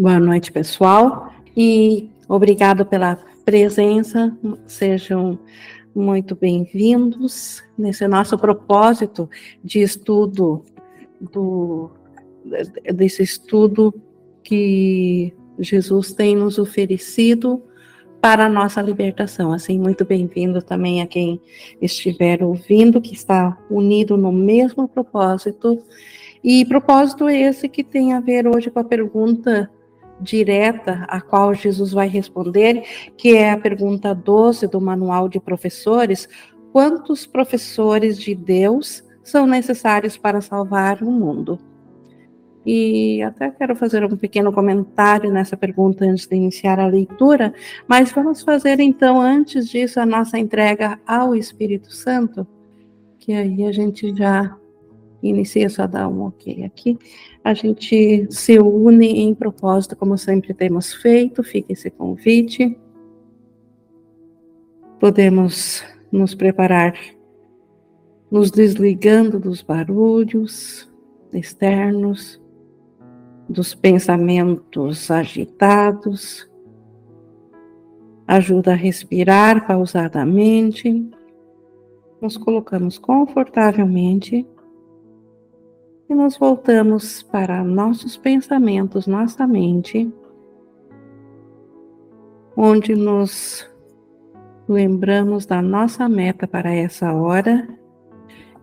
Boa noite, pessoal, e obrigado pela presença. Sejam muito bem-vindos nesse nosso propósito de estudo do desse estudo que Jesus tem nos oferecido para a nossa libertação. Assim, muito bem-vindo também a quem estiver ouvindo, que está unido no mesmo propósito. E propósito esse que tem a ver hoje com a pergunta direta a qual Jesus vai responder, que é a pergunta 12 do Manual de Professores: quantos professores de Deus são necessários para salvar o mundo? E até quero fazer um pequeno comentário nessa pergunta antes de iniciar a leitura, mas vamos fazer então, antes disso, a nossa entrega ao Espírito Santo, que aí a gente já inicia, só dar um ok aqui. A gente se une em propósito, como sempre temos feito, fica esse convite. Podemos nos preparar, nos desligando dos barulhos externos, dos pensamentos agitados, ajuda a respirar pausadamente, nos colocamos confortavelmente e nos voltamos para nossos pensamentos, nossa mente, onde nos lembramos da nossa meta para essa hora,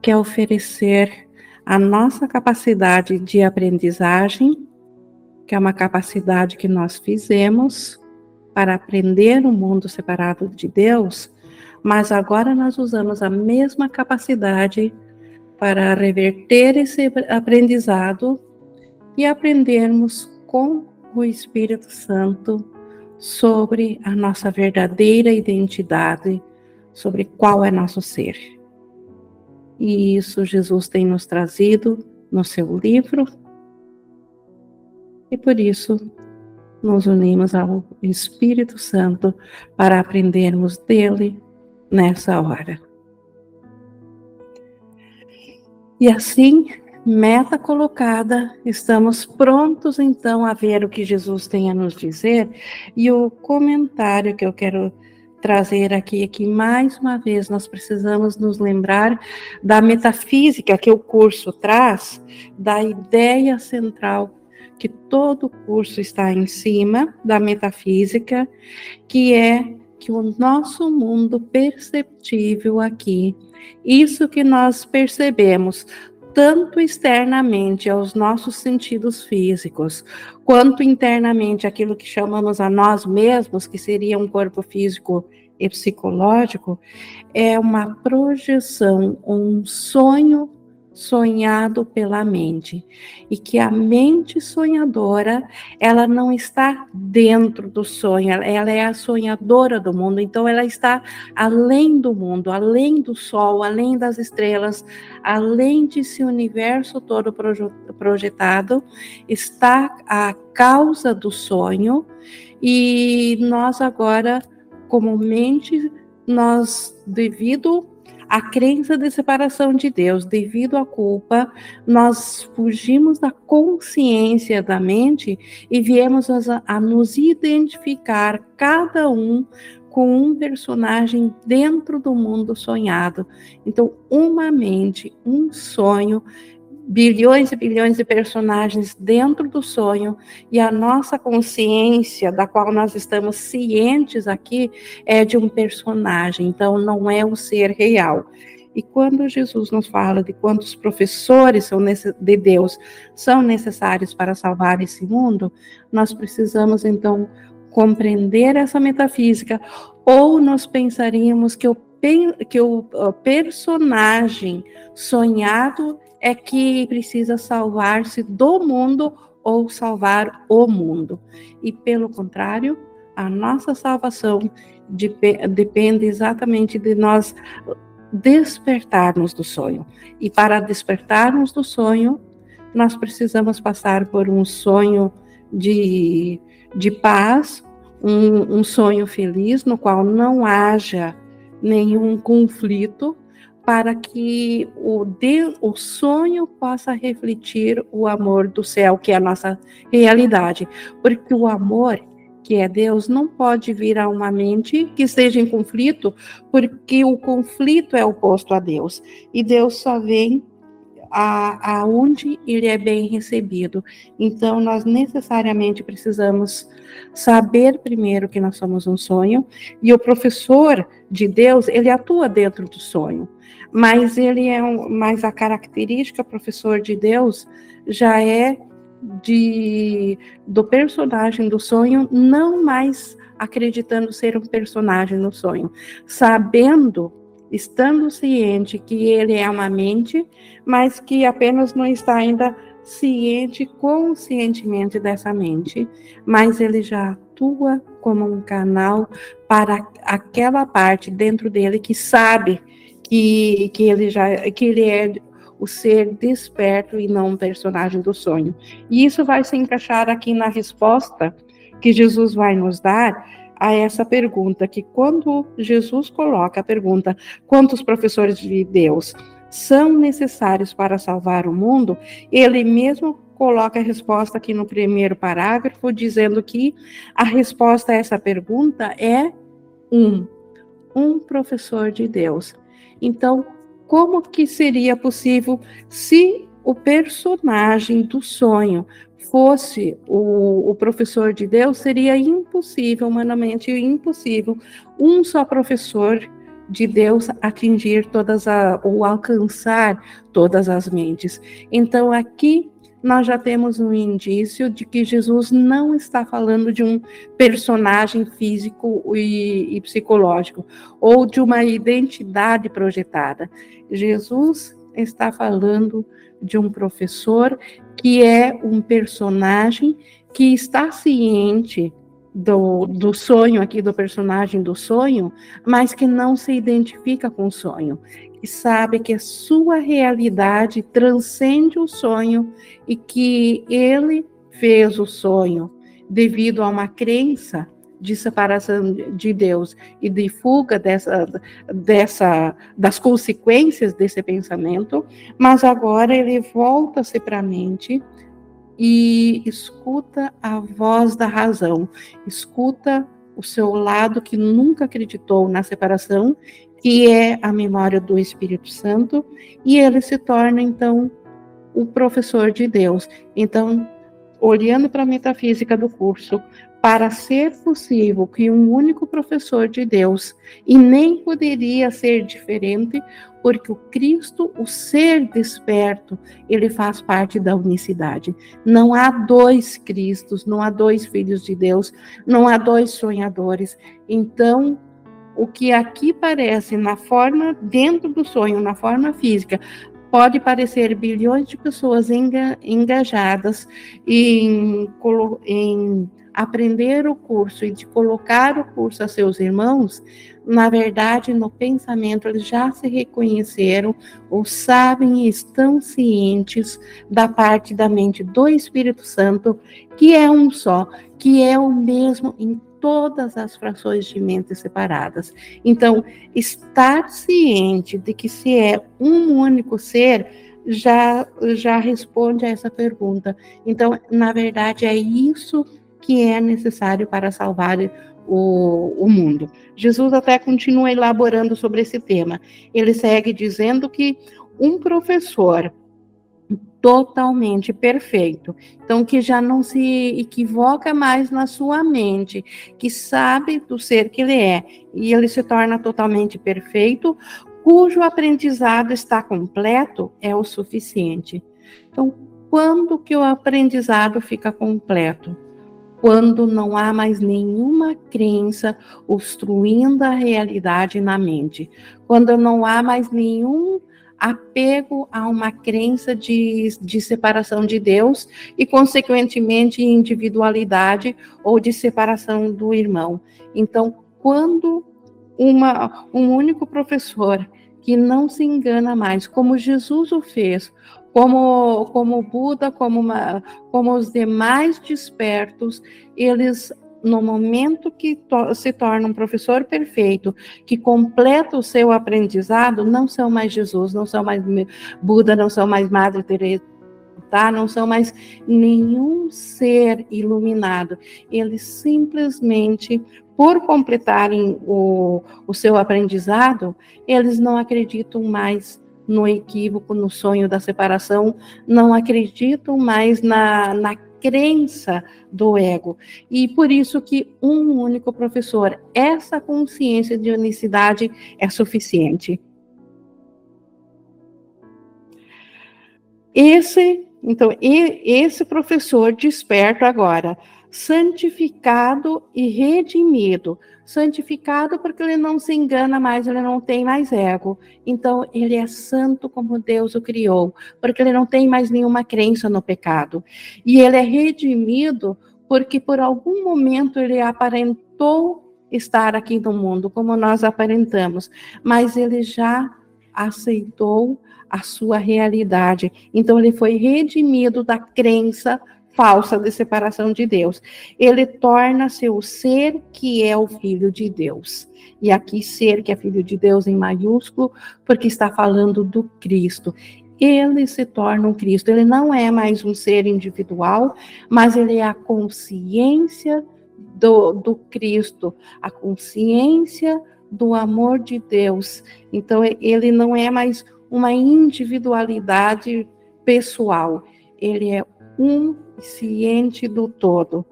que é oferecer a nossa capacidade de aprendizagem que é uma capacidade que nós fizemos para aprender o um mundo separado de Deus, mas agora nós usamos a mesma capacidade para reverter esse aprendizado e aprendermos com o Espírito Santo sobre a nossa verdadeira identidade, sobre qual é nosso ser. E isso Jesus tem nos trazido no seu livro, e por isso nos unimos ao Espírito Santo para aprendermos dele nessa hora. E assim, meta colocada, estamos prontos então a ver o que Jesus tem a nos dizer. E o comentário que eu quero trazer aqui é que mais uma vez nós precisamos nos lembrar da metafísica que o curso traz, da ideia central que todo o curso está em cima da metafísica, que é que o nosso mundo perceptível aqui, isso que nós percebemos, tanto externamente aos nossos sentidos físicos, quanto internamente aquilo que chamamos a nós mesmos, que seria um corpo físico e psicológico, é uma projeção, um sonho sonhado pela mente e que a mente sonhadora ela não está dentro do sonho ela é a sonhadora do mundo então ela está além do mundo além do sol além das estrelas além desse universo todo projetado está a causa do sonho e nós agora como mente nós devido a crença de separação de Deus devido à culpa, nós fugimos da consciência da mente e viemos a, a nos identificar cada um com um personagem dentro do mundo sonhado. Então, uma mente, um sonho bilhões e bilhões de personagens dentro do sonho e a nossa consciência, da qual nós estamos cientes aqui, é de um personagem, então não é o ser real. E quando Jesus nos fala de quantos professores são de Deus são necessários para salvar esse mundo, nós precisamos então compreender essa metafísica, ou nós pensaríamos que o, que o personagem sonhado é que precisa salvar-se do mundo ou salvar o mundo. E pelo contrário, a nossa salvação depende exatamente de nós despertarmos do sonho. E para despertarmos do sonho, nós precisamos passar por um sonho de, de paz, um, um sonho feliz, no qual não haja nenhum conflito, para que o, de, o sonho possa refletir o amor do céu, que é a nossa realidade. Porque o amor, que é Deus, não pode vir a uma mente que esteja em conflito, porque o conflito é oposto a Deus. E Deus só vem a, aonde ele é bem recebido. Então, nós necessariamente precisamos saber primeiro que nós somos um sonho, e o professor de Deus, ele atua dentro do sonho, mas ele é um, mas a característica professor de Deus já é de do personagem do sonho não mais acreditando ser um personagem no sonho, sabendo estando ciente que ele é uma mente, mas que apenas não está ainda ciente, conscientemente dessa mente, mas ele já atua como um canal para aquela parte dentro dele que sabe que, que ele já que ele é o ser desperto e não um personagem do sonho. E isso vai se encaixar aqui na resposta que Jesus vai nos dar a essa pergunta, que quando Jesus coloca a pergunta, quantos professores de Deus são necessários para salvar o mundo, ele mesmo coloca a resposta aqui no primeiro parágrafo, dizendo que a resposta a essa pergunta é um, um professor de Deus. Então, como que seria possível se o personagem do sonho fosse o, o, professor de Deus, seria impossível, humanamente impossível, um só professor de Deus atingir todas a, ou alcançar todas as mentes. Então aqui nós já temos um indício de que Jesus não está falando de um personagem físico e, e psicológico ou de uma identidade projetada. Jesus está falando de um professor que é um personagem que está ciente do, do sonho aqui, do personagem do sonho, mas que não se identifica com o sonho, que sabe que a sua realidade transcende o sonho e que ele fez o sonho devido a uma crença de separação de Deus e de fuga dessa, dessa, das consequências desse pensamento, mas agora ele volta-se para a mente e escuta a voz da razão, escuta o seu lado que nunca acreditou na separação, que é a memória do Espírito Santo, e ele se torna então o professor de Deus. Então, olhando para a metafísica do curso, para ser possível que um único professor de Deus, e nem poderia ser diferente, porque o Cristo, o ser desperto, ele faz parte da unicidade. Não há dois Cristos, não há dois filhos de Deus, não há dois sonhadores. Então, o que aqui parece na forma dentro do sonho, na forma física, pode parecer bilhões de pessoas engajadas em, em aprender o curso e de colocar o curso a seus irmãos, na verdade, no pensamento, eles já se reconheceram, ou sabem e estão cientes da parte da mente do Espírito Santo, que é um só, que é o mesmo em todas as frações de mente separadas. Então, estar ciente de que se é um único ser já já responde a essa pergunta. Então, na verdade, é isso que é necessário para salvar o, o, mundo. Jesus até continua elaborando sobre esse tema. Ele segue dizendo que um professor totalmente perfeito, então que já não se equivoca mais na sua mente, que sabe do ser que ele é, e ele se torna totalmente perfeito, cujo aprendizado está completo, é o suficiente. Então, quando que o aprendizado fica completo? Quando não há mais nenhuma crença obstruindo a realidade na mente, quando não há mais nenhum apego a uma crença de, de separação de Deus e, consequentemente, individualidade ou de separação do irmão. Então, quando uma, um único professor que não se engana mais, como Jesus o fez, como, como Buda, como, uma, como os demais despertos, eles no momento que se torna um professor perfeito, que completa o seu aprendizado, não são mais Jesus, não são mais Buda, não são mais Madre Teresa, tá? Não são mais nenhum ser iluminado. Eles simplesmente, por completarem o, o seu aprendizado, eles não acreditam mais no equívoco, no sonho da separação, não acreditam mais na, na crença do ego. E por isso que um único professor, essa consciência de unicidade é suficiente. Esse, então, esse professor desperto agora, santificado e redimido, santificado porque ele não se engana mais, ele não tem mais ego. Então, ele é santo como Deus o criou, porque ele não tem mais nenhuma crença no pecado. E ele é redimido porque por algum momento ele aparentou estar aqui no mundo, como nós aparentamos, mas ele já aceitou a sua realidade. Então, ele foi redimido da crença falsa de separação de Deus. Ele torna-se o ser que é o filho de Deus. E aqui, ser que é filho de Deus em maiúsculo, porque está falando do Cristo. Ele se torna um Cristo. Ele não é mais um ser individual, mas ele é a consciência do, do Cristo, a consciência do amor de Deus. Então, ele não é mais uma individualidade pessoal, ele é um ciente do todo.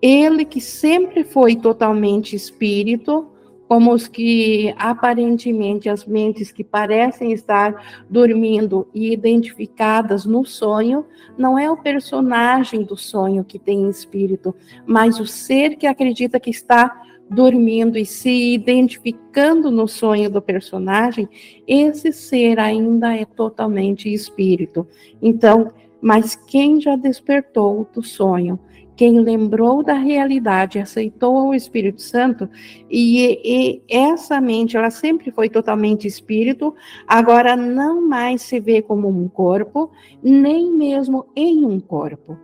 Ele que sempre foi totalmente espírito, como os que aparentemente as mentes que parecem estar dormindo e identificadas no sonho, não é o personagem do sonho que tem espírito, mas o ser que acredita que está dormindo e se identificando no sonho do personagem, esse ser ainda é totalmente espírito. Então, mas quem já despertou do sonho, quem lembrou da realidade, aceitou o Espírito Santo, e, e, essa mente, ela sempre foi totalmente espírito, agora não mais se vê como um corpo, nem mesmo em um corpo.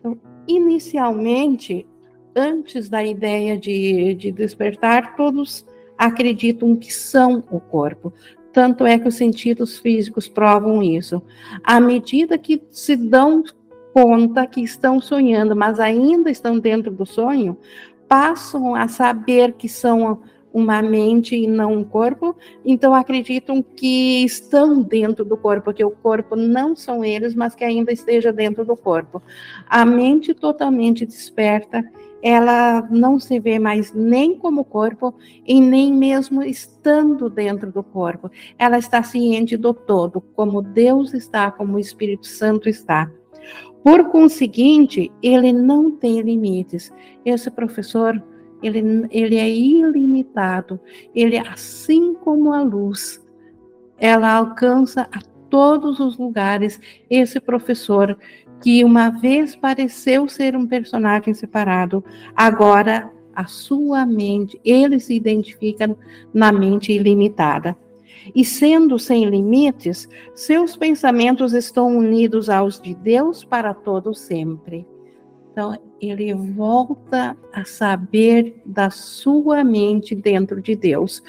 Então, inicialmente, antes da ideia de, de despertar, todos acreditam que são o corpo. Tanto é que os sentidos físicos provam isso. À medida que se dão conta que estão sonhando, mas ainda estão dentro do sonho, passam a saber que são uma mente e não um corpo, então acreditam que estão dentro do corpo, que o corpo não são eles, mas que ainda esteja dentro do corpo. A mente totalmente desperta ela não se vê mais nem como corpo e nem mesmo estando dentro do corpo. Ela está ciente do todo, como Deus está, como o Espírito Santo está. Por conseguinte, ele não tem limites. Esse professor, ele, ele é ilimitado. Ele, assim como a luz, ela alcança a todos os lugares. Esse professor que uma vez pareceu ser um personagem separado, agora a sua mente, ele se identifica na mente ilimitada. E sendo sem limites, seus pensamentos estão unidos aos de Deus para todo sempre. Então, ele volta a saber da sua mente dentro de Deus.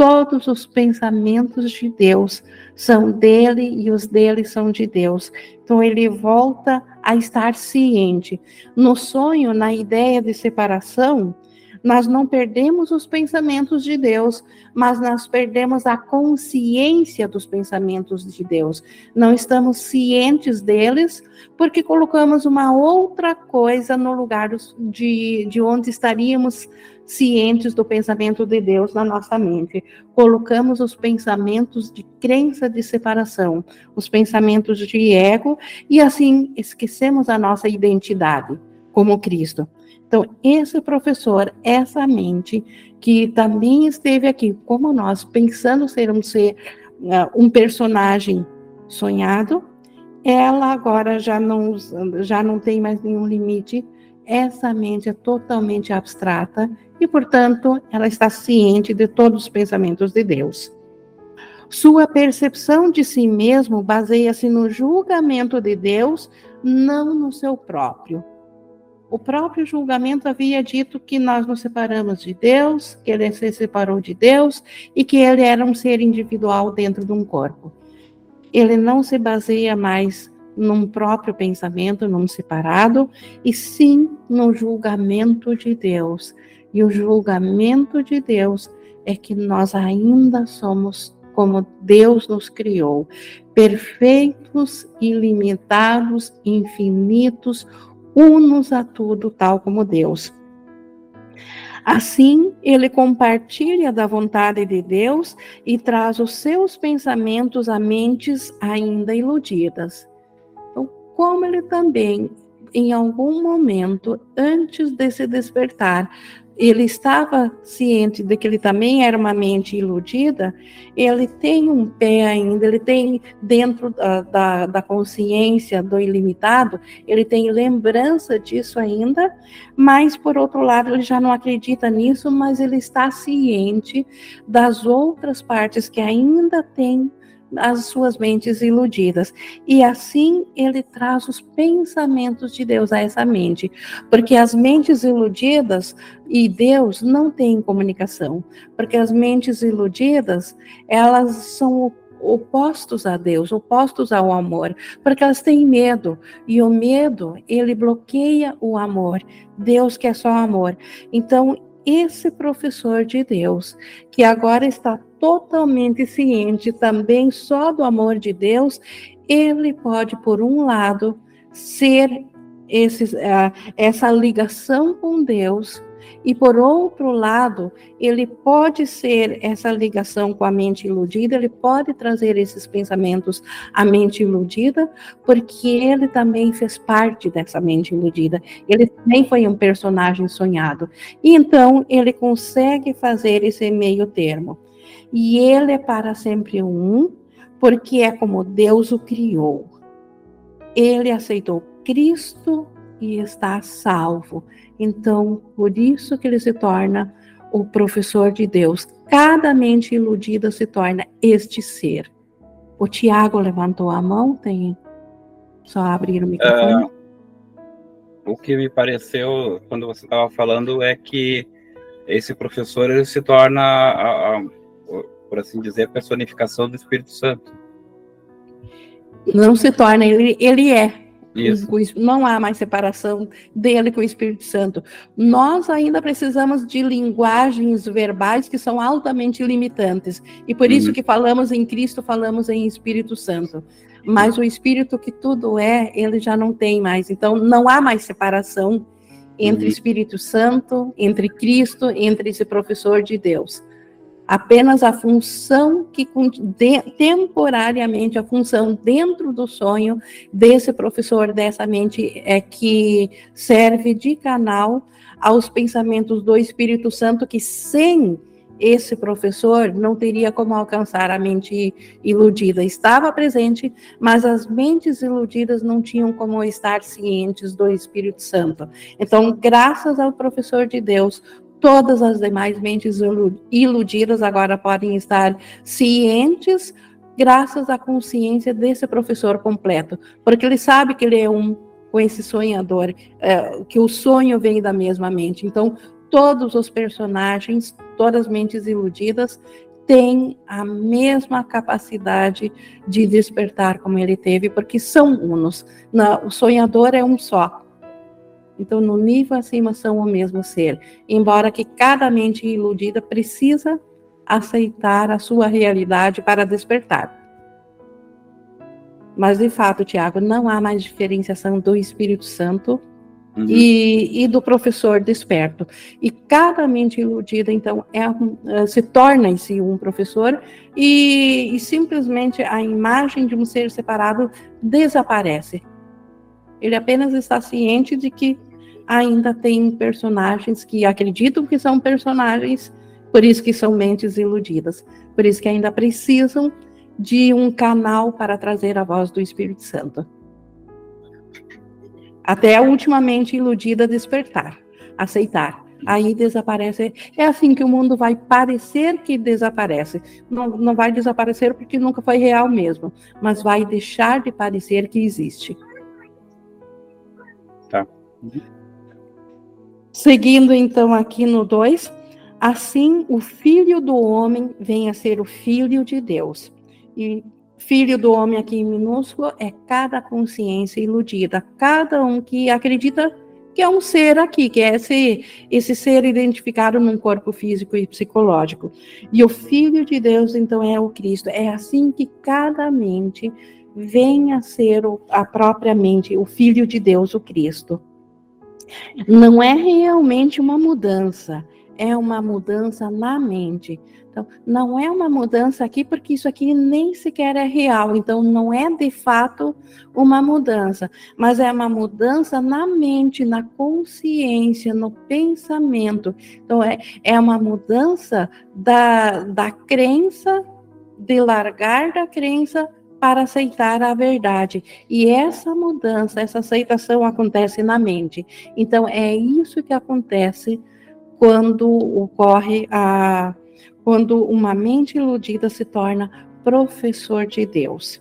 Todos os pensamentos de Deus são dele e os dele são de Deus. Então ele volta a estar ciente. No sonho, na ideia de separação, nós não perdemos os pensamentos de Deus, mas nós perdemos a consciência dos pensamentos de Deus. Não estamos cientes deles, porque colocamos uma outra coisa no lugar de, de onde estaríamos cientes do pensamento de Deus na nossa mente. Colocamos os pensamentos de crença de separação, os pensamentos de ego, e assim esquecemos a nossa identidade como Cristo. Então, esse professor, essa mente, que também esteve aqui, como nós, pensando ser um ser, uh, um personagem sonhado, ela agora já não, já não tem mais nenhum limite. Essa mente é totalmente abstrata e, portanto, ela está ciente de todos os pensamentos de Deus. Sua percepção de si mesmo baseia-se no julgamento de Deus, não no seu próprio. O próprio julgamento havia dito que nós nos separamos de Deus, que ele se separou de Deus e que ele era um ser individual dentro de um corpo. Ele não se baseia mais num próprio pensamento, num separado, e sim no julgamento de Deus. E o julgamento de Deus é que nós ainda somos como Deus nos criou, perfeitos, ilimitados, infinitos, unos a tudo, tal como Deus. Assim, ele compartilha da vontade de Deus e traz os seus pensamentos a mentes ainda iludidas. Então, como ele também, em algum momento, antes de se despertar, ele estava ciente de que ele também era uma mente iludida, ele tem um pé ainda, ele tem dentro da, da, da, consciência do ilimitado, ele tem lembrança disso ainda, mas por outro lado ele já não acredita nisso, mas ele está ciente das outras partes que ainda tem as suas mentes iludidas. E assim ele traz os pensamentos de Deus a essa mente, porque as mentes iludidas e Deus não têm comunicação, porque as mentes iludidas, elas são opostos a Deus, opostos ao amor, porque elas têm medo, e o medo, ele bloqueia o amor. Deus quer só amor. Então, esse professor de Deus, que agora está totalmente ciente também só do amor de Deus, ele pode, por um lado, ser esse, uh, essa ligação com Deus e por outro lado, ele pode ser essa ligação com a mente iludida, ele pode trazer esses pensamentos à mente iludida, porque ele também fez parte dessa mente iludida. Ele também foi um personagem sonhado. E então ele consegue fazer esse meio termo. E ele é para sempre um, porque é como Deus o criou. Ele aceitou Cristo e está salvo. Então, por isso que ele se torna o professor de Deus. Cada mente iludida se torna este ser. O Tiago levantou a mão, tem só abrir o microfone. Uh, o que me pareceu quando você estava falando é que esse professor ele se torna, a, a, por assim dizer, a personificação do Espírito Santo. Não se torna, ele, ele é. Isso. Não há mais separação dele com o Espírito Santo. Nós ainda precisamos de linguagens verbais que são altamente limitantes. E por uhum. isso que falamos em Cristo, falamos em Espírito Santo. Mas o Espírito que tudo é, ele já não tem mais. Então não há mais separação entre uhum. Espírito Santo, entre Cristo, entre esse professor de Deus apenas a função que temporariamente a função dentro do sonho desse professor dessa mente é que serve de canal aos pensamentos do Espírito Santo que sem esse professor não teria como alcançar a mente iludida. Estava presente, mas as mentes iludidas não tinham como estar cientes do Espírito Santo. Então, graças ao professor de Deus, Todas as demais mentes iludidas agora podem estar cientes graças à consciência desse professor completo, porque ele sabe que ele é um com esse sonhador, é, que o sonho vem da mesma mente. Então, todos os personagens, todas as mentes iludidas, têm a mesma capacidade de despertar como ele teve, porque são unos. o sonhador é um só. Então, no nível acima são o mesmo ser, embora que cada mente iludida precisa aceitar a sua realidade para despertar. Mas, de fato, Tiago, não há mais diferenciação do Espírito Santo uhum. e, e, do professor desperto. E cada mente iludida, então, é, é se torna em si um professor e, e simplesmente a imagem de um ser separado desaparece. Ele apenas está ciente de que ainda tem personagens que acreditam que são personagens, por isso que são mentes iludidas, por isso que ainda precisam de um canal para trazer a voz do Espírito Santo. Até a última mente iludida despertar, aceitar. Aí desaparece. É assim que o mundo vai parecer que desaparece. Não, não vai desaparecer porque nunca foi real mesmo, mas vai deixar de parecer que existe. Tá. Uhum. Seguindo então aqui no 2, assim o filho do homem vem a ser o filho de Deus. E filho do homem aqui em minúsculo é cada consciência iludida, cada um que acredita que é um ser aqui, que é esse, esse ser identificado num corpo físico e psicológico. E o Filho de Deus, então, é o Cristo. É assim que cada mente vem a ser a própria mente, o Filho de Deus, o Cristo. Não é realmente uma mudança, é uma mudança na mente. Então, não é uma mudança aqui, porque isso aqui nem sequer é real. Então, não é de fato uma mudança, mas é uma mudança na mente, na consciência, no pensamento. Então, é, é uma mudança da, da crença, de largar da crença para aceitar a verdade. E essa mudança, essa aceitação acontece na mente. Então, é isso que acontece quando ocorre a quando uma mente iludida se torna professor de Deus.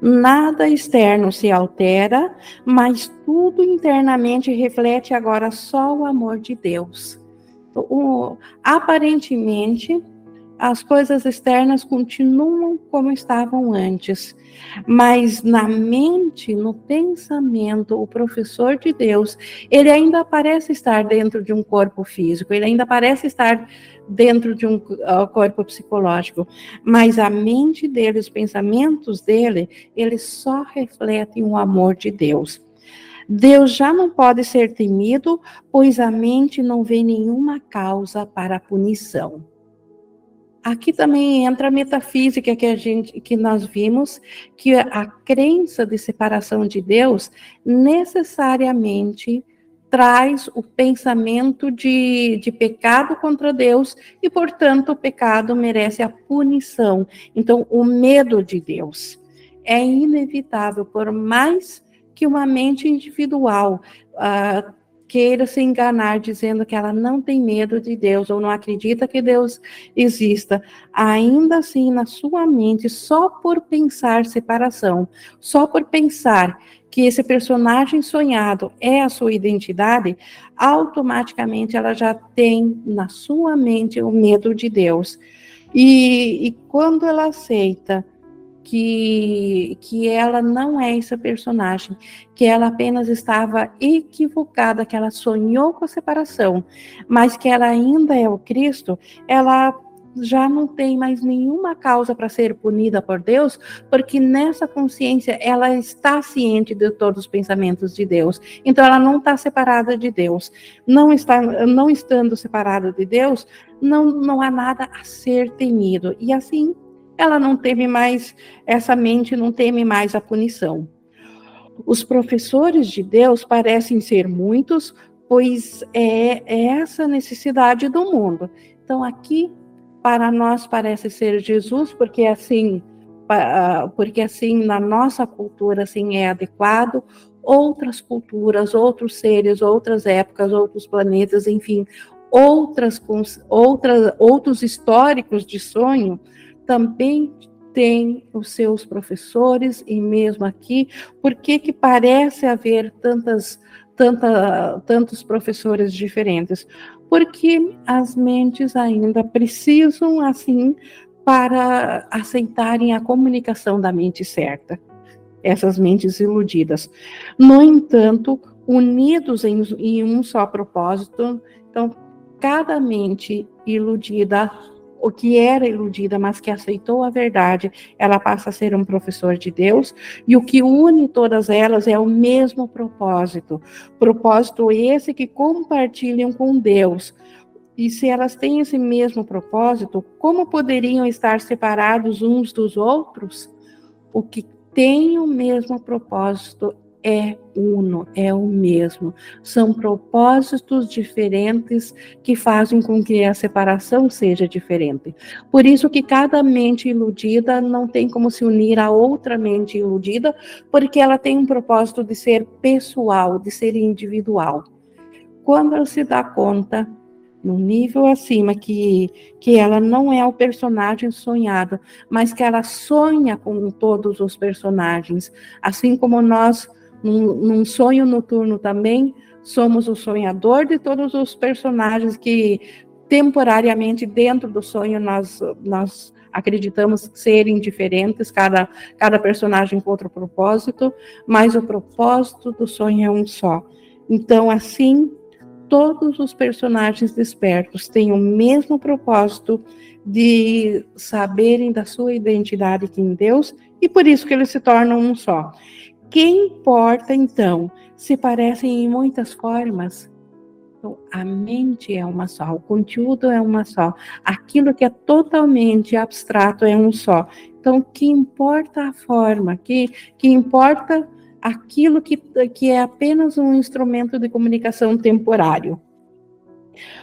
Nada externo se altera, mas tudo internamente reflete agora só o amor de Deus. O, aparentemente, as coisas externas continuam como estavam antes, mas na mente, no pensamento, o professor de Deus, ele ainda parece estar dentro de um corpo físico, ele ainda parece estar dentro de um uh, corpo psicológico, mas a mente dele, os pensamentos dele, eles só refletem o amor de Deus. Deus já não pode ser temido, pois a mente não vê nenhuma causa para a punição. Aqui também entra a metafísica que a gente que nós vimos que a crença de separação de Deus necessariamente traz o pensamento de, de pecado contra Deus e, portanto, o pecado merece a punição. Então, o medo de Deus é inevitável, por mais que uma mente individual uh, queira se enganar dizendo que ela não tem medo de Deus ou não acredita que Deus exista, ainda assim na sua mente, só por pensar separação, só por pensar que esse personagem sonhado é a sua identidade, automaticamente ela já tem na sua mente o medo de Deus. E, e quando ela aceita que, que ela não é essa personagem, que ela apenas estava equivocada, que ela sonhou com a separação, mas que ela ainda é o Cristo, ela já não tem mais nenhuma causa para ser punida por Deus, porque nessa consciência ela está ciente de todos os pensamentos de Deus. Então ela não está separada de Deus. Não está, não estando separada de Deus, não, não há nada a ser temido. E assim ela não teme mais, essa mente não teme mais a punição. Os professores de Deus parecem ser muitos, pois é, essa necessidade do mundo. Então, aqui, para nós, parece ser Jesus, porque assim, porque assim, na nossa cultura, assim, é adequado, outras culturas, outros seres, outras épocas, outros planetas, enfim, outras, outras, outros históricos de sonho também tem os seus professores e mesmo aqui, por que que parece haver tantas, tanta, tantos professores diferentes? Porque as mentes ainda precisam, assim, para aceitarem a comunicação da mente certa, essas mentes iludidas. No entanto, unidos em, em um só propósito, então, cada mente iludida o que era iludida, mas que aceitou a verdade, ela passa a ser um professor de Deus, e o que une todas elas é o mesmo propósito. Propósito esse que compartilham com Deus. E se elas têm esse mesmo propósito, como poderiam estar separados uns dos outros? O que tem o mesmo propósito é uno, é o mesmo. São propósitos diferentes que fazem com que a separação seja diferente. Por isso que cada mente iludida não tem como se unir a outra mente iludida, porque ela tem um propósito de ser pessoal, de ser individual. Quando ela se dá conta no nível acima que, que ela não é o personagem sonhado, mas que ela sonha com todos os personagens, assim como nós Num, num sonho noturno também, somos o sonhador de todos os personagens que temporariamente dentro do sonho nós, nós acreditamos serem diferentes, cada, cada personagem com outro propósito, mas o propósito do sonho é um só. Então, assim, todos os personagens despertos têm o mesmo propósito de saberem da sua identidade em Deus e por isso que eles se tornam um só. Quem importa, então, se parecem em muitas formas, então, a mente é uma só, o conteúdo é uma só, aquilo que é totalmente abstrato é um só. Então, que importa a forma, que, que importa aquilo que, que é apenas um instrumento de comunicação temporário.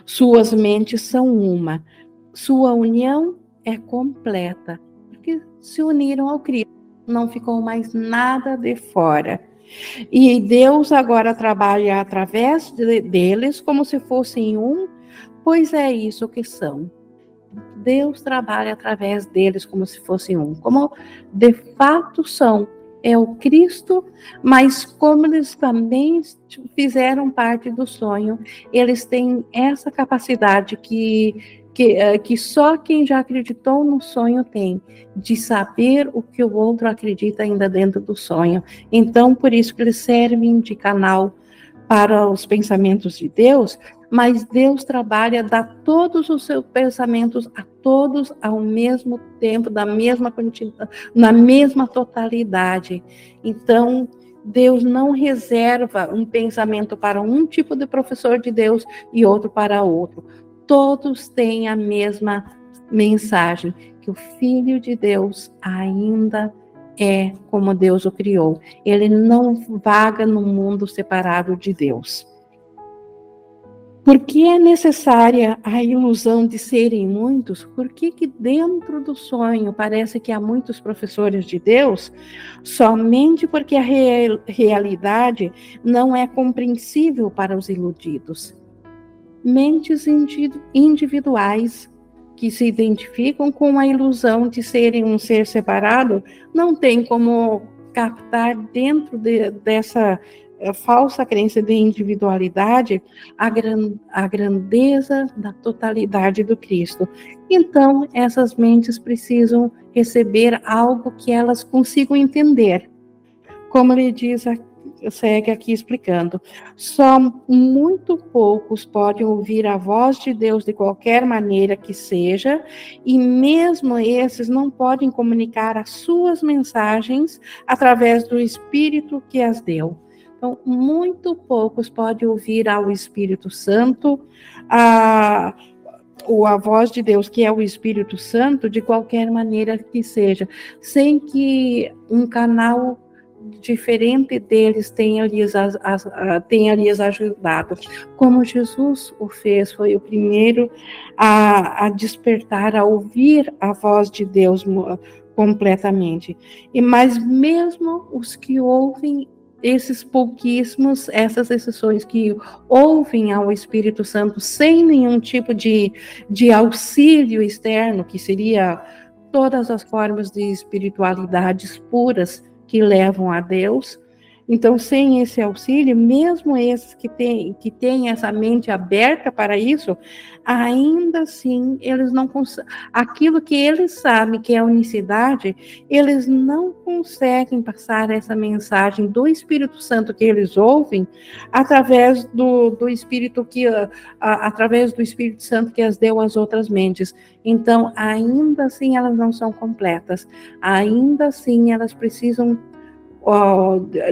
Suas mentes são uma, sua união é completa, porque se uniram ao Cristo, não ficou mais nada de fora. E Deus agora trabalha através de, deles como se fossem um, pois é isso que são. Deus trabalha através deles como se fossem um, como de fato são. É o Cristo, mas como eles também fizeram parte do sonho, eles têm essa capacidade que que, eh, que só quem já acreditou no sonho tem, de saber o que o outro acredita ainda dentro do sonho. Então, por isso que eles servem de canal para os pensamentos de Deus, mas Deus trabalha, dá todos os seus pensamentos a todos ao mesmo tempo, da mesma quantidade, na mesma totalidade. Então, Deus não reserva um pensamento para um tipo de professor de Deus e outro para outro todos têm a mesma mensagem, que o Filho de Deus ainda é como Deus o criou. Ele não vaga no mundo separado de Deus. Por que é necessária a ilusão de serem muitos? Por que, que dentro do sonho parece que há muitos professores de Deus? Somente porque a real, realidade não é compreensível para os iludidos mentes individuais que se identificam com a ilusão de serem um ser separado, não tem como captar dentro de, dessa eh, falsa crença de individualidade a, gran, a grandeza da totalidade do Cristo. Então, essas mentes precisam receber algo que elas consigam entender. Como ele diz aqui, segue aqui explicando. Só muito poucos podem ouvir a voz de Deus de qualquer maneira que seja, e mesmo esses não podem comunicar as suas mensagens através do Espírito que as deu. Então, muito poucos podem ouvir ao Espírito Santo, a, ou a voz de Deus, que é o Espírito Santo, de qualquer maneira que seja, sem que um canal diferente deles tenha lhes, as, as, tenha lhes ajudado. Como Jesus o fez, foi o primeiro a, a despertar, a ouvir a voz de Deus completamente. E mas mesmo os que ouvem esses pouquíssimos, essas exceções que ouvem ao Espírito Santo sem nenhum tipo de, de auxílio externo, que seria todas as formas de espiritualidades puras, que levam a Deus. Então, sem esse auxílio, mesmo esses que têm, que têm essa mente aberta para isso, ainda assim, eles não conseguem. Aquilo que eles sabem que é a unicidade, eles não conseguem passar essa mensagem do Espírito Santo que eles ouvem através do, do Espírito que a, através do Espírito Santo que as deu às outras mentes. Então, ainda assim, elas não são completas. Ainda assim, elas precisam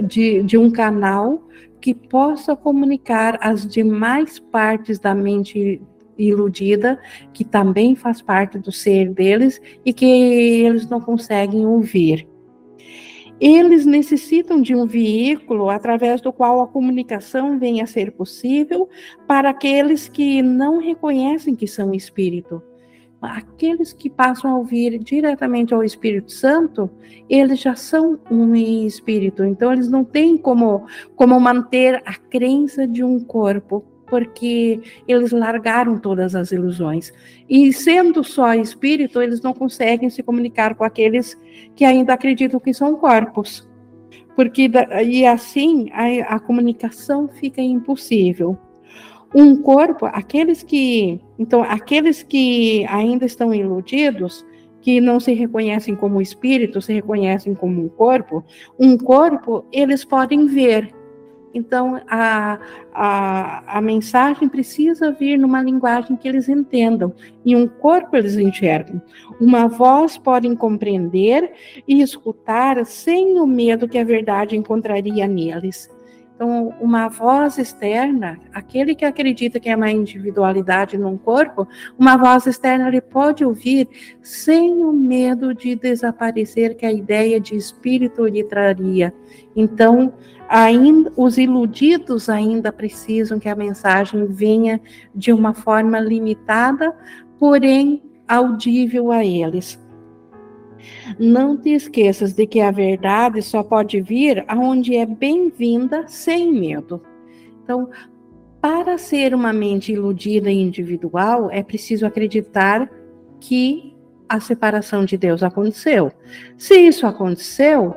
de, de um canal que possa comunicar as demais partes da mente iludida, que também faz parte do ser deles e que eles não conseguem ouvir. Eles necessitam de um veículo através do qual a comunicação venha a ser possível para aqueles que não reconhecem que são espírito. Aqueles que passam a ouvir diretamente ao Espírito Santo, eles já são um espírito, então eles não têm como, como manter a crença de um corpo porque eles largaram todas as ilusões. E sendo só espírito, eles não conseguem se comunicar com aqueles que ainda acreditam que são corpos. porque e assim a, a comunicação fica impossível. Um corpo, aqueles que, então, aqueles que ainda estão iludidos, que não se reconhecem como espírito, se reconhecem como um corpo, um corpo eles podem ver, então, a, a, a mensagem precisa vir numa linguagem que eles entendam. E um corpo eles enxergam. Uma voz podem compreender e escutar sem o medo que a verdade encontraria neles. Então, uma voz externa, aquele que acredita que é uma individualidade num corpo, uma voz externa ele pode ouvir sem o medo de desaparecer que a ideia de espírito lhe traria. Então, ainda os iludidos ainda precisam que a mensagem venha de uma forma limitada, porém audível a eles. Não te esqueças de que a verdade só pode vir aonde é bem-vinda sem medo. Então, para ser uma mente iludida e individual, é preciso acreditar que a separação de Deus aconteceu. Se isso aconteceu,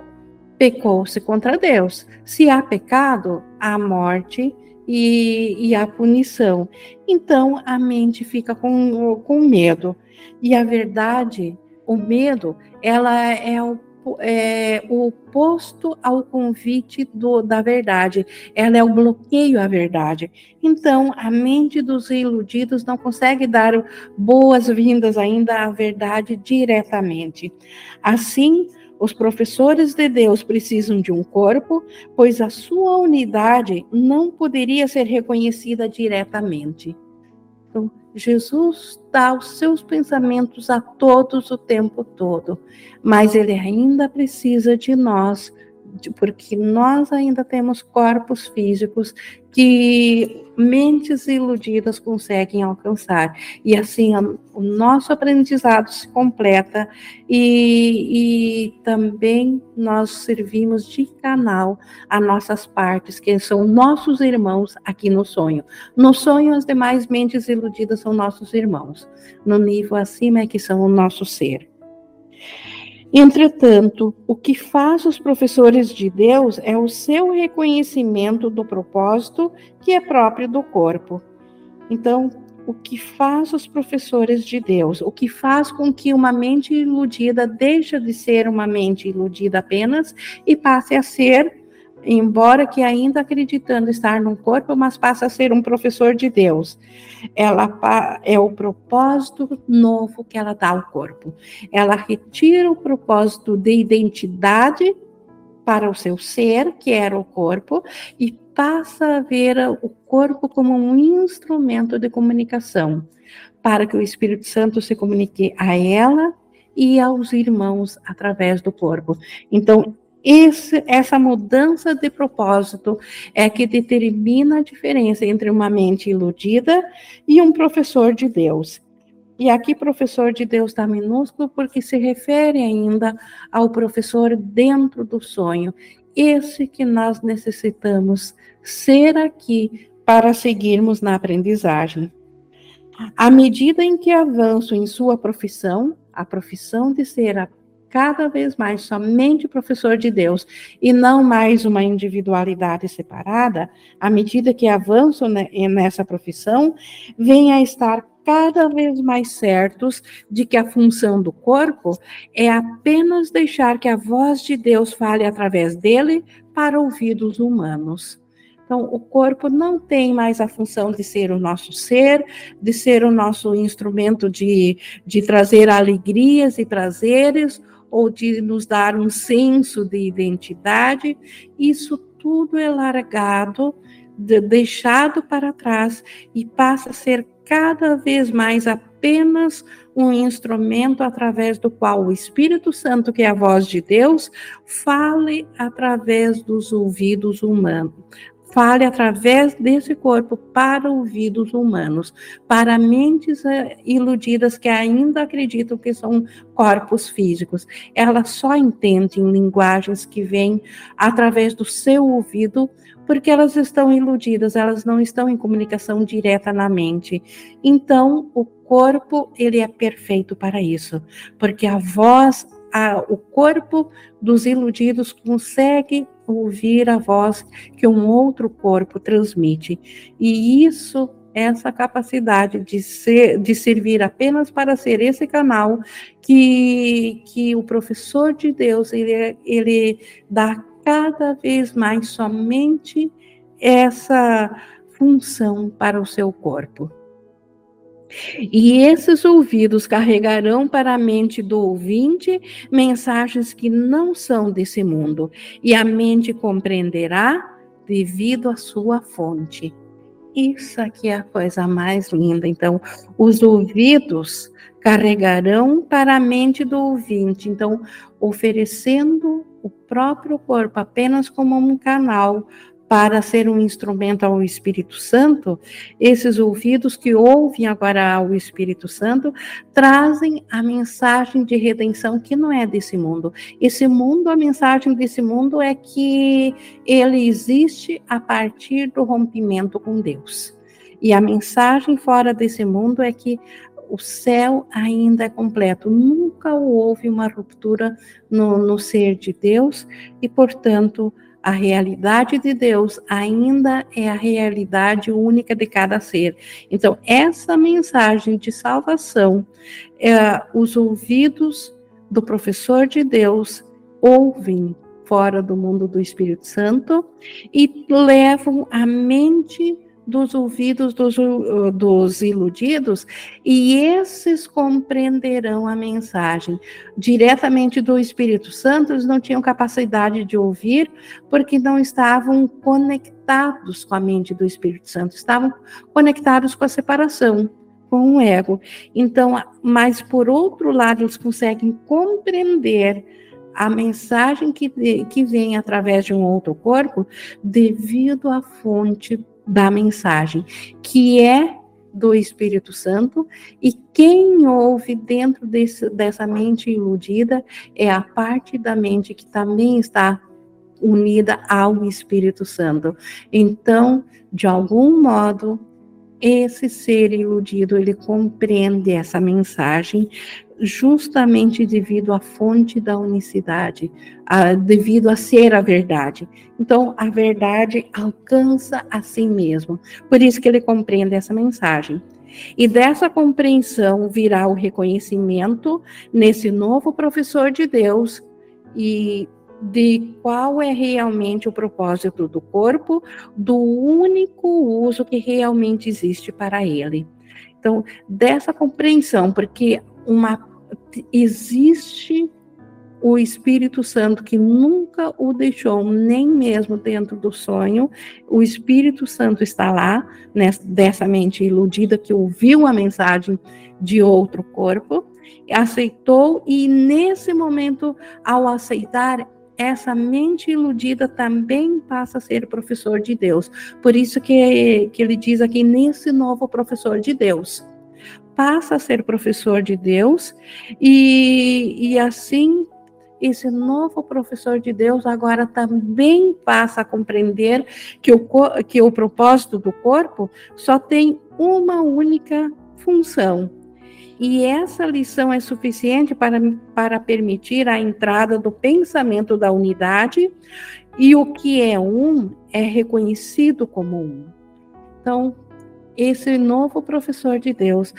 pecou-se contra Deus. Se há pecado, há morte e, e há punição. Então a mente fica com, com medo. E a verdade, o medo, ela é o é, o oposto ao convite do, da verdade, ela é o bloqueio à verdade. Então, a mente dos iludidos não consegue dar boas-vindas ainda à verdade diretamente. Assim, os professores de Deus precisam de um corpo, pois a sua unidade não poderia ser reconhecida diretamente. Jesus dá os seus pensamentos a todos o tempo todo, mas ele ainda precisa de nós porque nós ainda temos corpos físicos que mentes iludidas conseguem alcançar. E assim o nosso aprendizado se completa e, e também nós servimos de canal a nossas partes, que são nossos irmãos aqui no sonho. No sonho, as demais mentes iludidas são nossos irmãos. No nível acima é que são o nosso ser. Entretanto, o que faz os professores de Deus é o seu reconhecimento do propósito que é próprio do corpo. Então, o que faz os professores de Deus, o que faz com que uma mente iludida deixe de ser uma mente iludida apenas e passe a ser embora que ainda acreditando estar num corpo, mas passa a ser um professor de Deus. Ela é o propósito novo que ela dá ao corpo. Ela retira o propósito de identidade para o seu ser, que era o corpo, e passa a ver o corpo como um instrumento de comunicação, para que o Espírito Santo se comunique a ela e aos irmãos através do corpo. Então, esse, essa mudança de propósito é que determina a diferença entre uma mente iludida e um professor de Deus. E aqui, professor de Deus está minúsculo porque se refere ainda ao professor dentro do sonho. Esse que nós necessitamos ser aqui para seguirmos na aprendizagem. À medida em que avanço em sua profissão, a profissão de ser cada vez mais somente professor de Deus e não mais uma individualidade separada, à medida que avanço nessa profissão, venha a estar cada vez mais certos de que a função do corpo é apenas deixar que a voz de Deus fale através dele para ouvidos humanos. Então, o corpo não tem mais a função de ser o nosso ser, de ser o nosso instrumento de, de trazer alegrias e prazeres, ou de nos dar um senso de identidade, isso tudo é largado, de, deixado para trás e passa a ser cada vez mais apenas um instrumento através do qual o Espírito Santo, que é a voz de Deus, fale através dos ouvidos humanos, fale através desse corpo para ouvidos humanos, para mentes eh, iludidas que ainda acreditam que são corpos físicos. Elas só entendem linguagens que vêm através do seu ouvido, porque elas estão iludidas, elas não estão em comunicação direta na mente. Então, o corpo, ele é perfeito para isso, porque a voz a, o corpo dos iludidos consegue ouvir a voz que um outro corpo transmite. E isso essa capacidade de ser, de servir apenas para ser esse canal que, que o professor de Deus ele, ele dá cada vez mais somente essa função para o seu corpo. E esses ouvidos carregarão para a mente do ouvinte mensagens que não são desse mundo, e a mente compreenderá devido à sua fonte. Isso aqui é a coisa mais linda. Então, os ouvidos carregarão para a mente do ouvinte. Então, oferecendo o próprio corpo apenas como um canal para ser um instrumento ao Espírito Santo, esses ouvidos que ouvem agora ao Espírito Santo trazem a mensagem de redenção que não é desse mundo. Esse mundo, a mensagem desse mundo é que ele existe a partir do rompimento com Deus. E a mensagem fora desse mundo é que o céu ainda é completo. Nunca houve uma ruptura no, no ser de Deus e, portanto, a realidade de Deus ainda é a realidade única de cada ser. Então, essa mensagem de salvação, é, os ouvidos do professor de Deus ouvem fora do mundo do Espírito Santo e levam a mente dos ouvidos dos, dos iludidos, e esses compreenderão a mensagem. Diretamente do Espírito Santo, eles não tinham capacidade de ouvir, porque não estavam conectados com a mente do Espírito Santo, estavam conectados com a separação com o ego. Então, mas por outro lado, eles conseguem compreender a mensagem que, que vem através de um outro corpo devido à fonte da mensagem, que é do Espírito Santo, e quem ouve dentro desse, dessa mente iludida é a parte da mente que também está unida ao Espírito Santo. Então, de algum modo, esse ser iludido, ele compreende essa mensagem justamente devido à fonte da unicidade, a, devido a ser a verdade. Então, a verdade alcança a si mesmo. Por isso que ele compreende essa mensagem. E dessa compreensão virá o reconhecimento nesse novo professor de Deus e de qual é realmente o propósito do corpo, do único uso que realmente existe para ele. Então, dessa compreensão, porque uma existe o Espírito Santo que nunca o deixou, nem mesmo dentro do sonho. O Espírito Santo está lá, nessa, dessa mente iludida que ouviu a mensagem de outro corpo, aceitou, e nesse momento, ao aceitar, essa mente iludida também passa a ser professor de Deus. Por isso que, que ele diz aqui, nesse novo professor de Deus. Passa a ser professor de Deus, e, e assim esse novo professor de Deus agora também passa a compreender que o, que o propósito do corpo só tem uma única função, e essa lição é suficiente para, para permitir a entrada do pensamento da unidade, e o que é um é reconhecido como um. Então, esse novo professor de Deus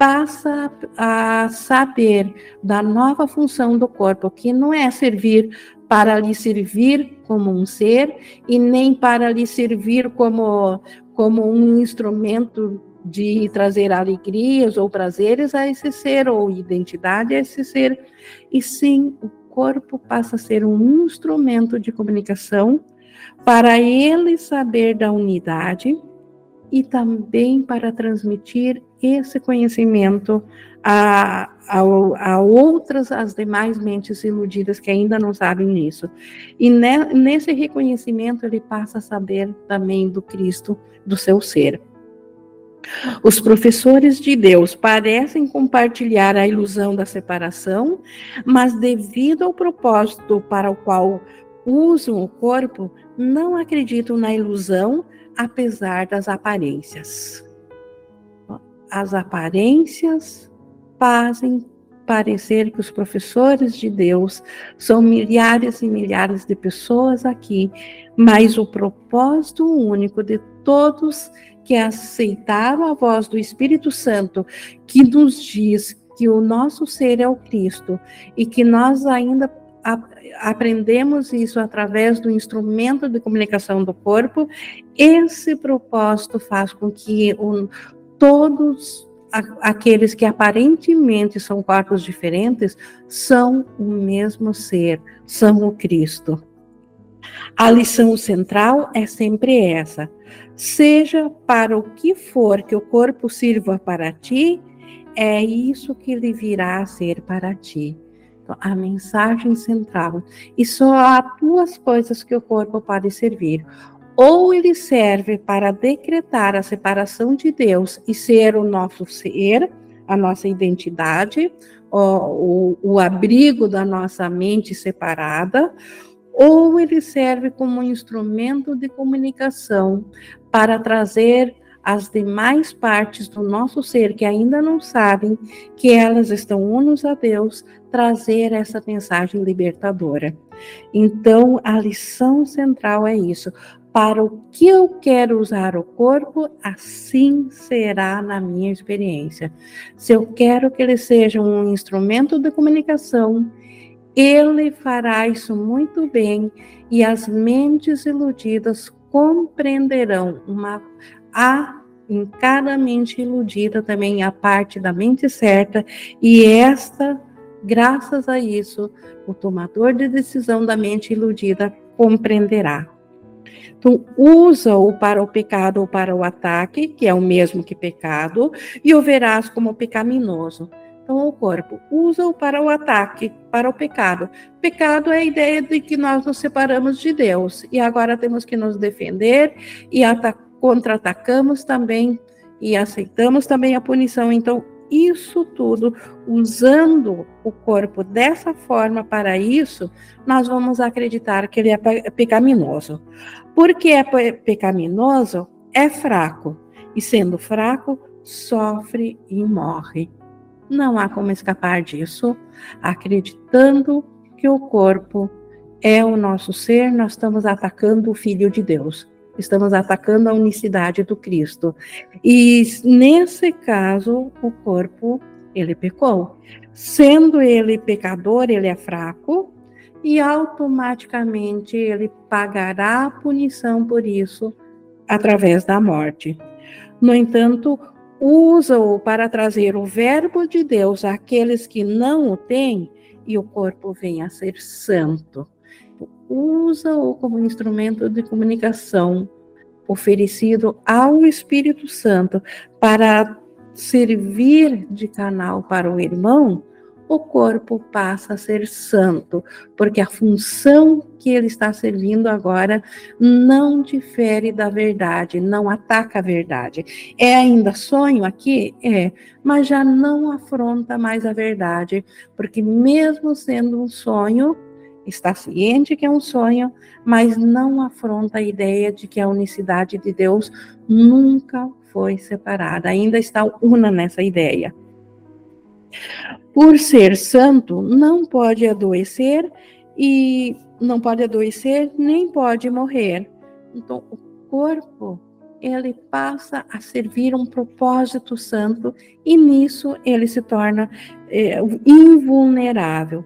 passa a saber da nova função do corpo, que não é servir para lhe servir como um ser e nem para lhe servir como, como um instrumento de trazer alegrias ou prazeres a esse ser, ou identidade a esse ser, e sim o corpo passa a ser um instrumento de comunicação para ele saber da unidade e também para transmitir esse conhecimento a, a, a, outras, as demais mentes iludidas que ainda não sabem nisso. E ne, nesse reconhecimento ele passa a saber também do Cristo, do seu ser. Os professores de Deus parecem compartilhar a ilusão da separação, mas devido ao propósito para o qual usam o corpo, não acreditam na ilusão, apesar das aparências. As aparências fazem parecer que os professores de Deus são milhares e milhares de pessoas aqui, mas o propósito único de todos que aceitaram a voz do Espírito Santo, que nos diz que o nosso ser é o Cristo e que nós ainda aprendemos isso através do instrumento de comunicação do corpo, esse propósito faz com que todos aqueles que aparentemente são corpos diferentes são o mesmo ser, são o Cristo. A lição central é sempre essa: seja para o que for que o corpo sirva para ti, é isso que ele virá a ser para ti. Então, a mensagem central. E só há duas coisas que o corpo pode servir: ou ele serve para decretar a separação de Deus e ser o nosso ser, a nossa identidade, o, o, o abrigo da nossa mente separada, ou ele serve como um instrumento de comunicação para trazer as demais partes do nosso ser que ainda não sabem que elas estão unos a Deus, trazer essa mensagem libertadora. Então, a lição central é isso para o que eu quero usar o corpo, assim será na minha experiência. Se eu quero que ele seja um instrumento de comunicação, ele fará isso muito bem e as mentes iludidas compreenderão uma a em cada mente iludida também a parte da mente certa e esta graças a isso o tomador de decisão da mente iludida compreenderá então, usa-o para o pecado ou para o ataque, que é o mesmo que pecado, e o verás como pecaminoso. Então, o corpo usa-o para o ataque, para o pecado. Pecado é a ideia de que nós nos separamos de Deus e agora temos que nos defender e contra-atacamos também e aceitamos também a punição. Então, isso tudo, usando o corpo dessa forma para isso, nós vamos acreditar que ele é pecaminoso. Porque é pecaminoso, é fraco. E sendo fraco, sofre e morre. Não há como escapar disso, acreditando que o corpo é o nosso ser, nós estamos atacando o Filho de Deus estamos atacando a unicidade do Cristo. E nesse caso, o corpo, ele pecou. Sendo ele pecador, ele é fraco e automaticamente ele pagará a punição por isso através da morte. No entanto, usa-o para trazer o verbo de Deus àqueles que não o têm e o corpo vem a ser santo usa-o como instrumento de comunicação oferecido ao Espírito Santo para servir de canal para o irmão, o corpo passa a ser santo, porque a função que ele está servindo agora não difere da verdade, não ataca a verdade. É ainda sonho aqui? É, mas já não afronta mais a verdade, porque mesmo sendo um sonho, está ciente que é um sonho, mas não afronta a ideia de que a unicidade de Deus nunca foi separada, ainda está una nessa ideia. Por ser santo, não pode adoecer e não pode adoecer nem pode morrer. Então, o corpo ele passa a servir um propósito santo e nisso ele se torna é, invulnerável.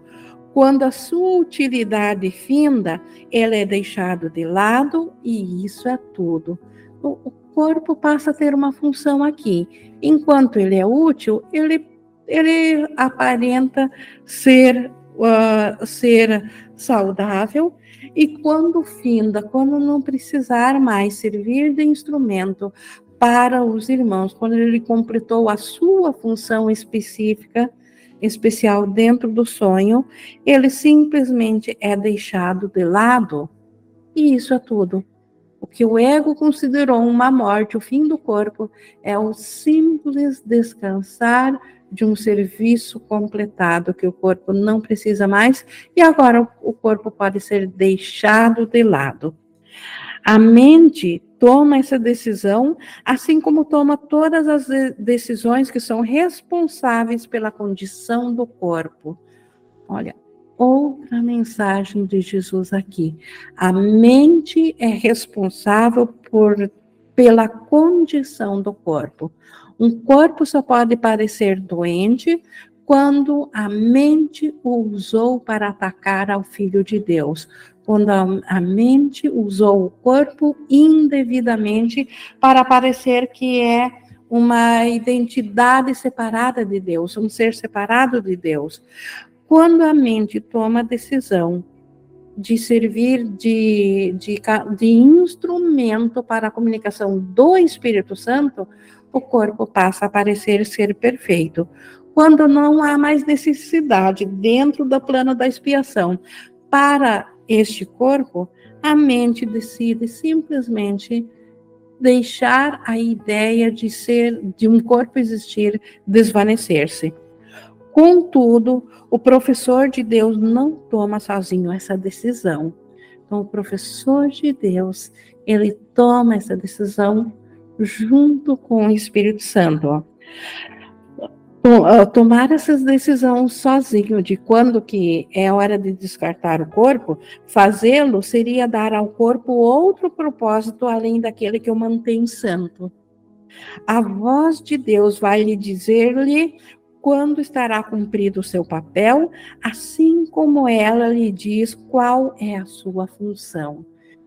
Quando a sua utilidade finda, ela é deixada de lado e isso é tudo. O, o corpo passa a ter uma função aqui. Enquanto ele é útil, ele, ele aparenta ser, uh, ser saudável e quando finda, quando não precisar mais servir de instrumento para os irmãos, quando ele completou a sua função específica, especial dentro do sonho, ele simplesmente é deixado de lado. E isso é tudo. O que o ego considerou uma morte, o fim do corpo, é o simples descansar de um serviço completado que o corpo não precisa mais e agora o corpo pode ser deixado de lado. A mente toma essa decisão, assim como toma todas as decisões que são responsáveis pela condição do corpo. Olha, outra mensagem de Jesus aqui. A mente é responsável por pela condição do corpo. Um corpo só pode parecer doente quando a mente o usou para atacar ao Filho de Deus, quando a, a, mente usou o corpo indevidamente para parecer que é uma identidade separada de Deus, um ser separado de Deus. Quando a mente toma a decisão de servir de, de, de instrumento para a comunicação do Espírito Santo, o corpo passa a parecer ser perfeito. Quando não há mais necessidade dentro do plano da expiação para este corpo, a mente decide simplesmente deixar a ideia de ser de um corpo existir desvanecer-se. Contudo, o professor de Deus não toma sozinho essa decisão. Então, o professor de Deus, ele toma essa decisão junto com o Espírito Santo. Tomar essas decisões sozinho de quando que é hora de descartar o corpo, fazê-lo seria dar ao corpo outro propósito além daquele que o mantém santo. A voz de Deus vai lhe dizer-lhe quando estará cumprido o seu papel, assim como ela lhe diz qual é a sua função.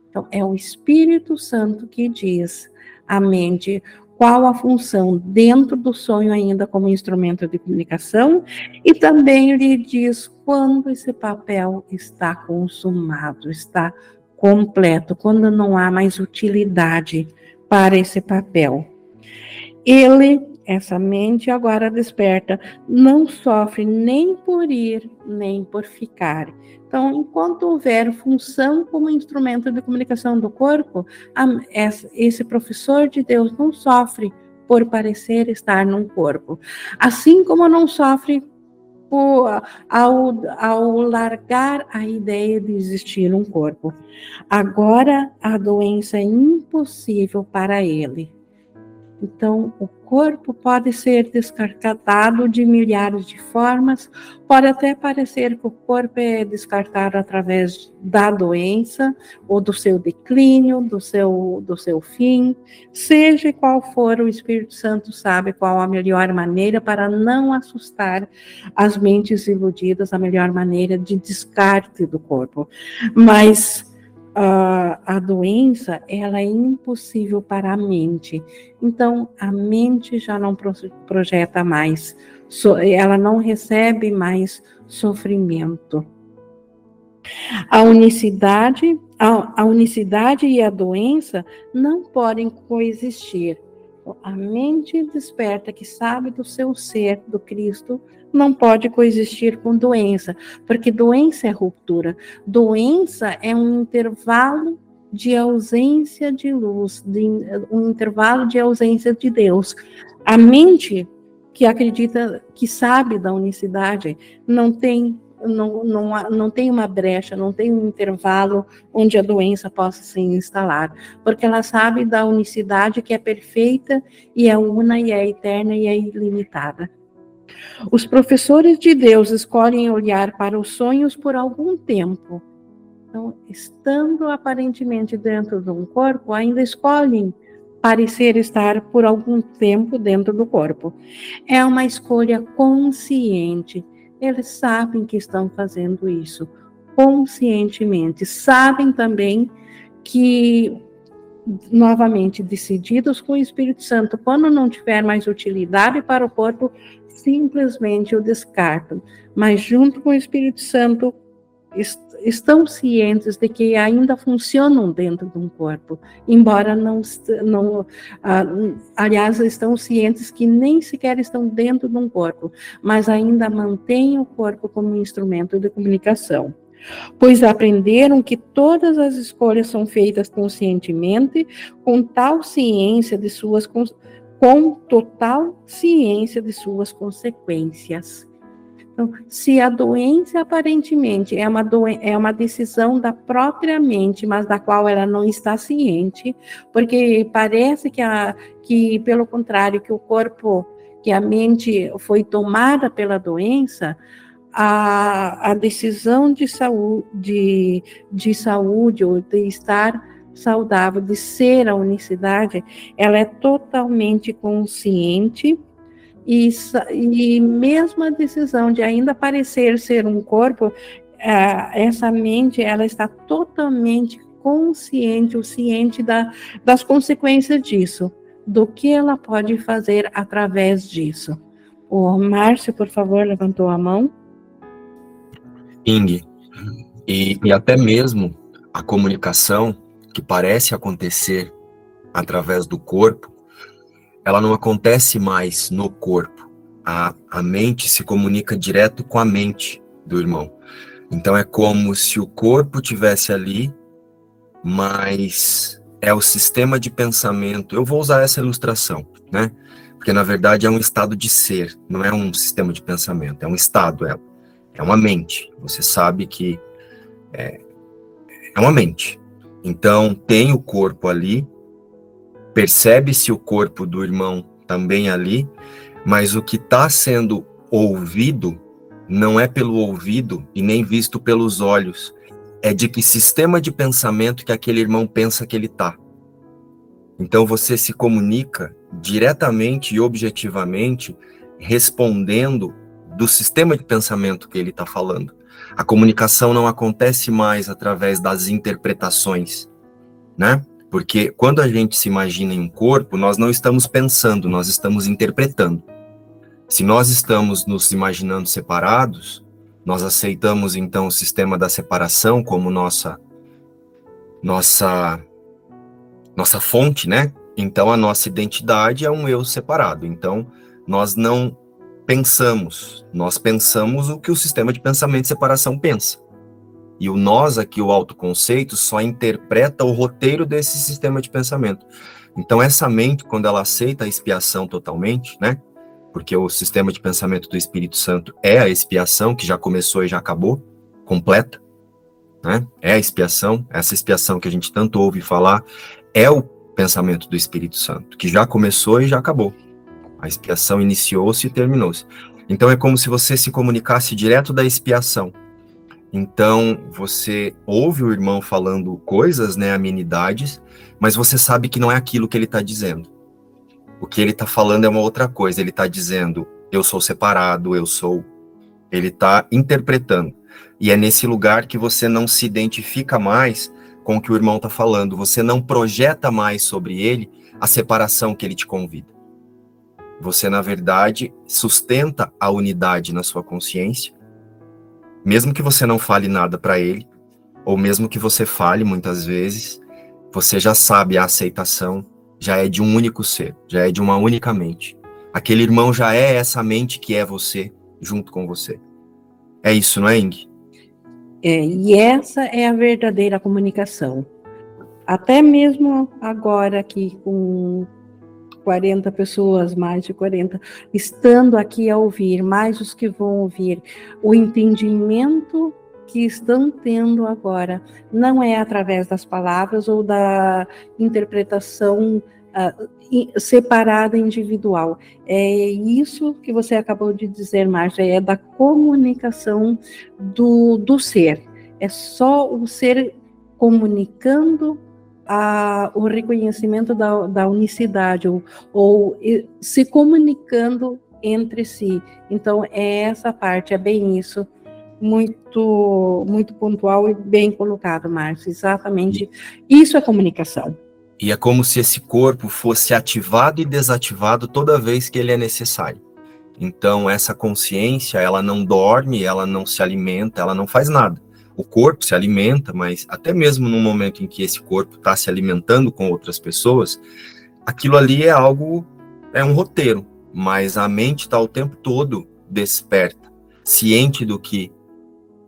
Então, é o Espírito Santo que diz à mente qual a função dentro do sonho ainda como instrumento de comunicação e também lhe diz quando esse papel está consumado, está completo, quando não há mais utilidade para esse papel. Ele essa mente agora desperta não sofre nem por ir, nem por ficar. Então, enquanto houver função como instrumento de comunicação do corpo, esse professor de Deus não sofre por parecer estar num corpo. Assim como não sofre por, ao, ao largar a ideia de existir um corpo. Agora a doença é impossível para ele. Então, o corpo pode ser descartado de milhares de formas, pode até parecer que o corpo é descartado através da doença ou do seu declínio, do seu, do seu fim. Seja qual for, o Espírito Santo sabe qual a melhor maneira para não assustar as mentes iludidas, a melhor maneira de descarte do corpo. Mas a, a doença ela é impossível para a mente. Então a mente já não projeta mais, ela não recebe mais sofrimento. A unicidade, a, a unicidade e a doença não podem coexistir. A mente desperta que sabe do seu ser, do Cristo, não pode coexistir com doença, porque doença é ruptura. Doença é um intervalo de ausência de luz, de, um intervalo de ausência de Deus. A mente que acredita, que sabe da unicidade, não tem não, não, não tem uma brecha, não tem um intervalo onde a doença possa se instalar, porque ela sabe da unicidade que é perfeita e é una e é eterna e é ilimitada. Os professores de Deus escolhem olhar para os sonhos por algum tempo. Então, estando aparentemente dentro de um corpo, ainda escolhem parecer estar por algum tempo dentro do corpo. É uma escolha consciente. Eles sabem que estão fazendo isso conscientemente. Sabem também que novamente decididos com o Espírito Santo, quando não tiver mais utilidade para o corpo, simplesmente o descartam, mas junto com o Espírito Santo estão cientes de que ainda funcionam dentro de um corpo, embora não, não ah, aliás, estão cientes que nem sequer estão dentro de um corpo, mas ainda mantêm o corpo como instrumento de comunicação pois aprenderam que todas as escolhas são feitas conscientemente, com tal ciência de suas com total ciência de suas consequências. Então, se a doença aparentemente é uma, é uma decisão da própria mente, mas da qual ela não está ciente, porque parece que, a, que pelo contrário, que o corpo, que a mente foi tomada pela doença, a, a decisão de saúde, de, de saúde ou de estar saudável, de ser a unicidade, ela é totalmente consciente e, e mesmo a decisão de ainda parecer ser um corpo, é, essa mente ela está totalmente consciente, ou ciente da, das consequências disso, do que ela pode fazer através disso. O Márcio, por favor, levantou a mão. Ing, e, e até mesmo a comunicação que parece acontecer através do corpo, ela não acontece mais no corpo. A, a mente se comunica direto com a mente do irmão. Então é como se o corpo tivesse ali, mas é o sistema de pensamento. Eu vou usar essa ilustração, né? Porque na verdade é um estado de ser, não é um sistema de pensamento, é um estado, é, é uma mente. Você sabe que é, é uma mente. Então tem o corpo ali, percebe-se o corpo do irmão também ali, mas o que está sendo ouvido não é pelo ouvido e nem visto pelos olhos, é de que sistema de pensamento que aquele irmão pensa que ele está. Então você se comunica diretamente e objetivamente respondendo do sistema de pensamento que ele está falando. A comunicação não acontece mais através das interpretações, né? Porque quando a gente se imagina em um corpo, nós não estamos pensando, nós estamos interpretando. Se nós estamos nos imaginando separados, nós aceitamos então o sistema da separação como nossa nossa nossa fonte, né? Então a nossa identidade é um eu separado. Então nós não pensamos, nós pensamos o que o sistema de pensamento de separação pensa. E o nós aqui, o autoconceito, só interpreta o roteiro desse sistema de pensamento. Então, essa mente, quando ela aceita a expiação totalmente, né? Porque o sistema de pensamento do Espírito Santo é a expiação, que já começou e já acabou, completa, né? É a expiação, essa expiação que a gente tanto ouve falar, é o pensamento do Espírito Santo, que já começou e já acabou. A expiação iniciou-se e terminou-se. Então, é como se você se comunicasse direto da expiação então, você ouve o irmão falando coisas, né, amenidades, mas você sabe que não é aquilo que ele está dizendo. O que ele está falando é uma outra coisa. Ele está dizendo, eu sou separado, eu sou. Ele está interpretando. E é nesse lugar que você não se identifica mais com o que o irmão está falando. Você não projeta mais sobre ele a separação que ele te convida. Você, na verdade, sustenta a unidade na sua consciência mesmo que você não fale nada para ele, ou mesmo que você fale muitas vezes, você já sabe a aceitação já é de um único ser, já é de uma única mente. Aquele irmão já é essa mente que é você, junto com você. É isso, não é, Ing? É, e essa é a verdadeira comunicação. Até mesmo agora aqui com 40 pessoas, mais de 40, estando aqui a ouvir, mais os que vão ouvir, o entendimento que estão tendo agora não é através das palavras ou da interpretação uh, separada individual. É isso que você acabou de dizer, Márcia, é da comunicação do, do ser. É só o ser comunicando a, o reconhecimento da, da unicidade, ou, ou se comunicando entre si. Então, é essa parte, é bem isso, muito, muito pontual e bem colocado, Márcio. Exatamente, isso é comunicação. E é como se esse corpo fosse ativado e desativado toda vez que ele é necessário. Então, essa consciência, ela não dorme, ela não se alimenta, ela não faz nada o corpo se alimenta, mas até mesmo no momento em que esse corpo está se alimentando com outras pessoas, aquilo ali é algo, é um roteiro, mas a mente está o tempo todo desperta, ciente do que,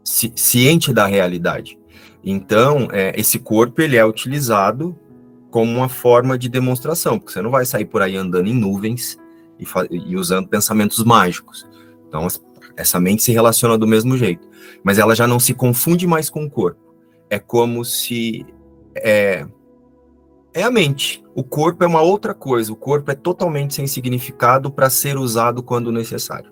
ci, ciente da realidade. Então, é, esse corpo ele é utilizado como uma forma de demonstração, porque você não vai sair por aí andando em nuvens e, e usando pensamentos mágicos. Então, essa mente se relaciona do mesmo jeito, mas ela já não se confunde mais com o corpo. É como se é, é a mente. O corpo é uma outra coisa. O corpo é totalmente sem significado para ser usado quando necessário.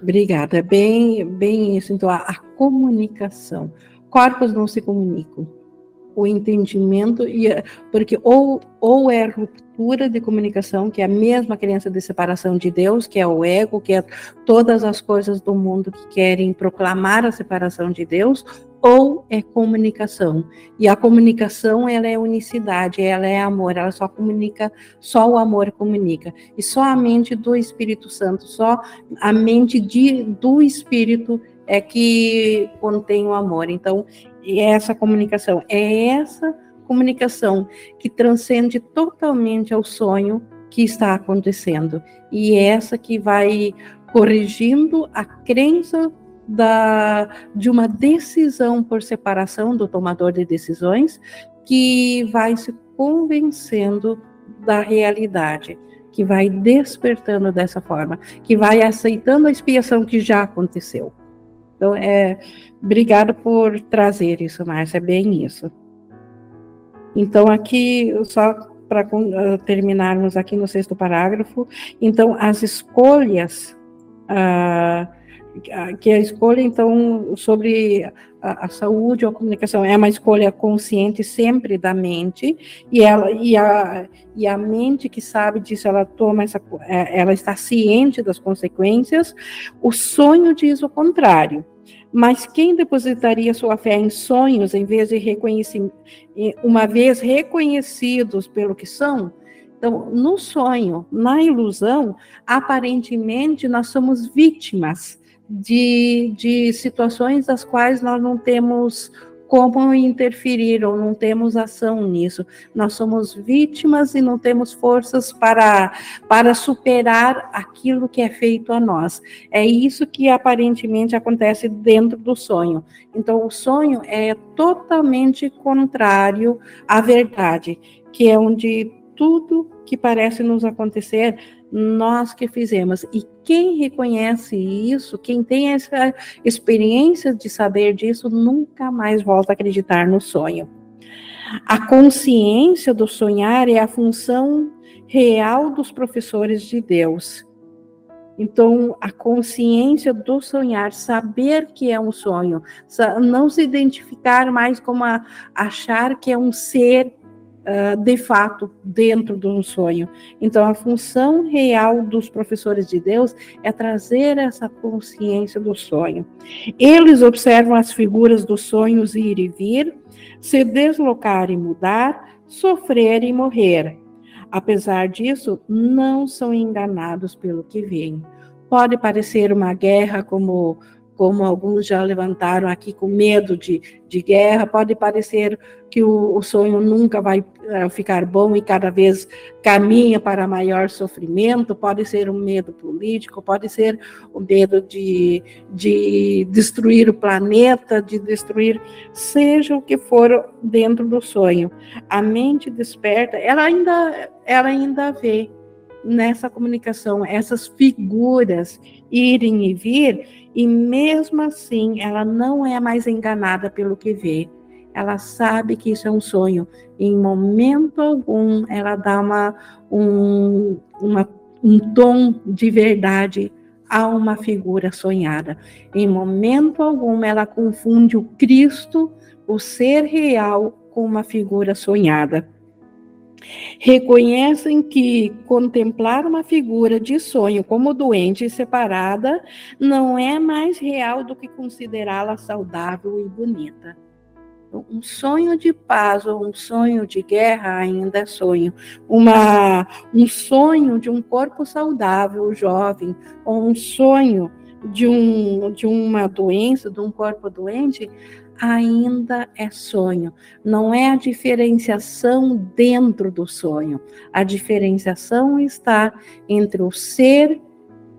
Obrigada. Bem, bem isso. Então, a, a comunicação. Corpos não se comunicam. O entendimento, e porque ou, ou é ruptura de comunicação, que é a mesma crença de separação de Deus, que é o ego, que é todas as coisas do mundo que querem proclamar a separação de Deus, ou é comunicação. E a comunicação, ela é unicidade, ela é amor, ela só comunica, só o amor comunica. E só a mente do Espírito Santo, só a mente de, do Espírito é que contém o amor. Então, é essa comunicação, é essa comunicação que transcende totalmente ao sonho que está acontecendo. E é essa que vai corrigindo a crença da, de uma decisão por separação do tomador de decisões, que vai se convencendo da realidade, que vai despertando dessa forma, que vai aceitando a expiação que já aconteceu. Então, é, obrigado por trazer isso, Márcia, é bem isso. Então, aqui, só para uh, terminarmos aqui no sexto parágrafo, então, as escolhas uh, que a escolha, então, sobre a, a, saúde ou a comunicação. É uma escolha consciente sempre da mente, e, ela, e, a, e a mente que sabe disso, ela toma essa, é, ela está ciente das consequências, o sonho diz o contrário. Mas quem depositaria sua fé em sonhos, em vez de reconhecer, uma vez reconhecidos pelo que são, então, no sonho, na ilusão, aparentemente nós somos vítimas de, de situações das quais nós não temos como interferir ou não temos ação nisso. Nós somos vítimas e não temos forças para, para superar aquilo que é feito a nós. É isso que aparentemente acontece dentro do sonho. Então, o sonho é totalmente contrário à verdade, que é onde tudo que parece nos acontecer nós que fizemos. E quem reconhece isso, quem tem essa experiência de saber disso, nunca mais volta a acreditar no sonho. A consciência do sonhar é a função real dos professores de Deus. Então, a consciência do sonhar, saber que é um sonho, não se identificar mais como a, achar que é um ser uh, de fato dentro de um sonho. Então, a função real dos professores de Deus é trazer essa consciência do sonho. Eles observam as figuras dos sonhos ir e vir, se deslocar e mudar, sofrer e morrer. Apesar disso, não são enganados pelo que veem. Pode parecer uma guerra como como alguns já levantaram aqui com medo de, de guerra, pode parecer que o, o sonho nunca vai uh, ficar bom e cada vez caminha para maior sofrimento, pode ser um medo político, pode ser o medo de, de destruir o planeta, de destruir, seja o que for dentro do sonho. A mente desperta, ela ainda, ela ainda vê nessa comunicação essas figuras irem e vir e mesmo assim, ela não é mais enganada pelo que vê. Ela sabe que isso é um sonho. Em momento algum, ela dá uma, um, uma, um tom de verdade a uma figura sonhada. Em momento algum, ela confunde o Cristo, o ser real, com uma figura sonhada. Reconhecem que contemplar uma figura de sonho como doente e separada não é mais real do que considerá-la saudável e bonita. Um sonho de paz ou um sonho de guerra ainda é sonho. Uma, um sonho de um corpo saudável, jovem, ou um sonho de, um, de uma doença, de um corpo doente, ainda é sonho. Não é a diferenciação dentro do sonho. A diferenciação está entre o ser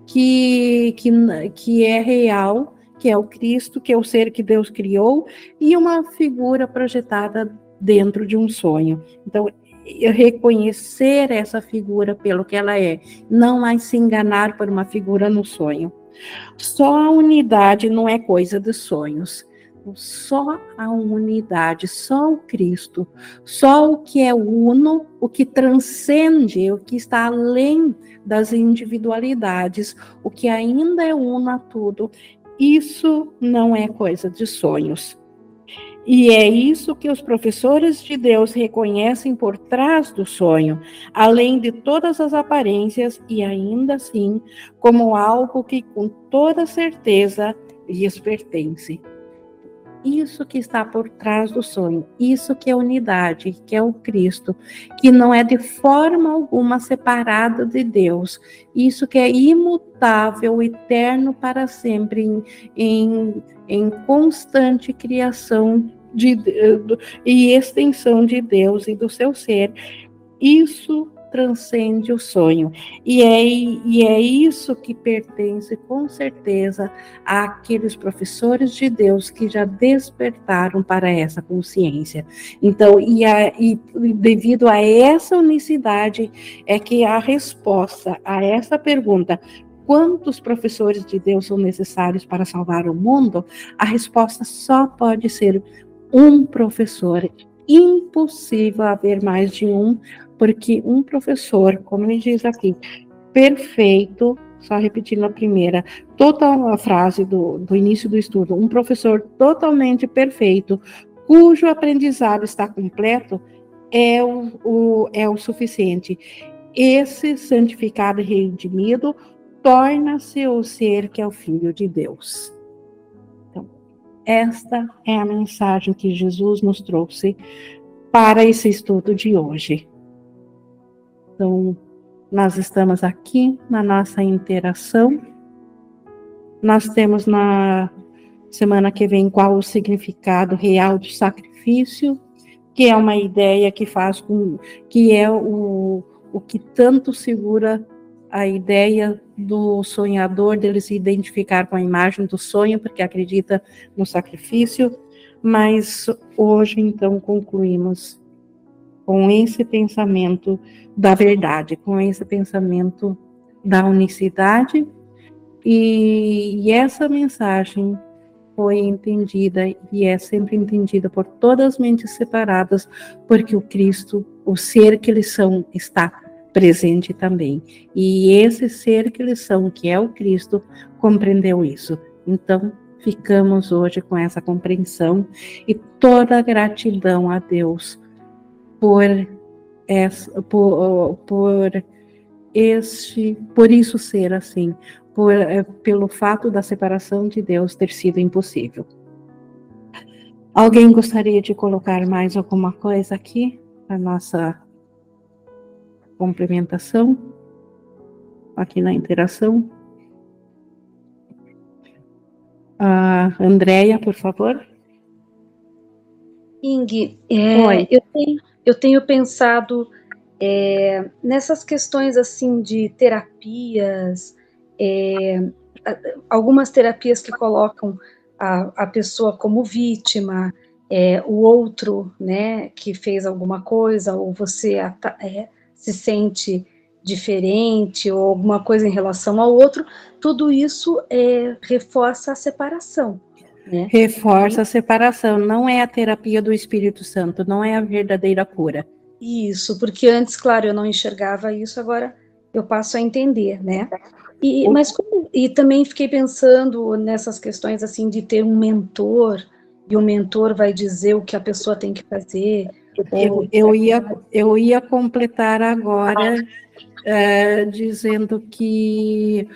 que, que, que é real, que é o Cristo, que é o ser que Deus criou, e uma figura projetada dentro de um sonho. Então, reconhecer essa figura pelo que ela é, não mais se enganar por uma figura no sonho. Só a unidade não é coisa de sonhos. Só a unidade, só o Cristo, só o que é uno, o que transcende, o que está além das individualidades, o que ainda é uno a tudo, isso não é coisa de sonhos. E é isso que os professores de Deus reconhecem por trás do sonho, além de todas as aparências, e ainda assim, como algo que com toda certeza lhes pertence. Isso que está por trás do sonho, isso que é unidade, que é o Cristo, que não é de forma alguma separado de Deus, isso que é imutável, eterno para sempre, em, em, em constante criação de, de, e extensão de Deus e do seu ser. Isso transcende o sonho. E é, e é isso que pertence, com certeza, àqueles professores de Deus que já despertaram para essa consciência. Então, e, a, e devido a essa unicidade, é que a resposta a essa pergunta, quantos professores de Deus são necessários para salvar o mundo, a resposta só pode ser um professor. Impossível haver mais de um, porque um professor, como ele diz aqui, perfeito, só repetindo a primeira, total a frase do, do início do estudo, um professor totalmente perfeito, cujo aprendizado está completo, é o, o, é o suficiente. Esse santificado e redimido torna-se o ser que é o Filho de Deus. Então, esta é a mensagem que Jesus nos trouxe para esse estudo de hoje. Então, nós estamos aqui na nossa interação. Nós temos na semana que vem qual o significado real do sacrifício, que é uma ideia que faz com que é o, o que tanto segura a ideia do sonhador dele se identificar com a imagem do sonho, porque acredita no sacrifício. Mas hoje, então, concluímos com esse pensamento da verdade, com esse pensamento da unicidade. E, e essa mensagem foi entendida e é sempre entendida por todas as mentes separadas, porque o Cristo, o ser que eles são, está presente também. E esse ser que eles são, que é o Cristo, compreendeu isso. Então, ficamos hoje com essa compreensão e toda a gratidão a Deus por essa, por, por este, por isso ser assim, por, é, pelo fato da separação de Deus ter sido impossível. Alguém gostaria de colocar mais alguma coisa aqui a nossa complementação aqui na interação? Uh, Andréia, por favor. Ing, é, eu tenho eu tenho pensado é, nessas questões assim de terapias, é, algumas terapias que colocam a, a pessoa como vítima, é, o outro, né, que fez alguma coisa, ou você é, se sente diferente, ou alguma coisa em relação ao outro, tudo isso é, reforça a separação. Né? Reforça a separação, não é a terapia do Espírito Santo, não é a verdadeira cura. Isso, porque antes, claro, eu não enxergava isso, agora eu passo a entender, né? E, mas como, e também fiquei pensando nessas questões assim de ter um mentor e o mentor vai dizer o que a pessoa tem que fazer. Eu, eu ia eu ia completar agora é, dizendo que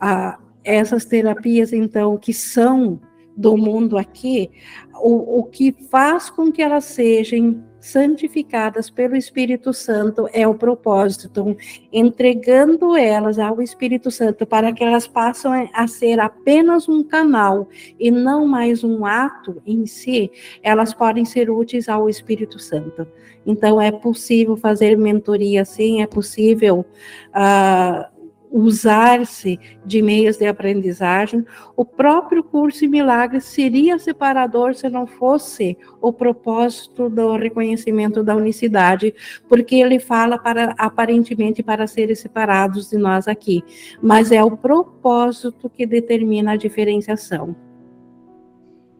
ah, essas terapias então que são do mundo aqui, o, o que faz com que elas sejam santificadas pelo Espírito Santo é o propósito, então, entregando elas ao Espírito Santo para que elas passem a ser apenas um canal e não mais um ato em si, elas podem ser úteis ao Espírito Santo. Então, é possível fazer mentoria sim, é possível uh, usar-se de meios de aprendizagem, o próprio curso em milagres seria separador se não fosse o propósito do reconhecimento da unicidade, porque ele fala para aparentemente para serem separados de nós aqui, mas é o propósito que determina a diferenciação.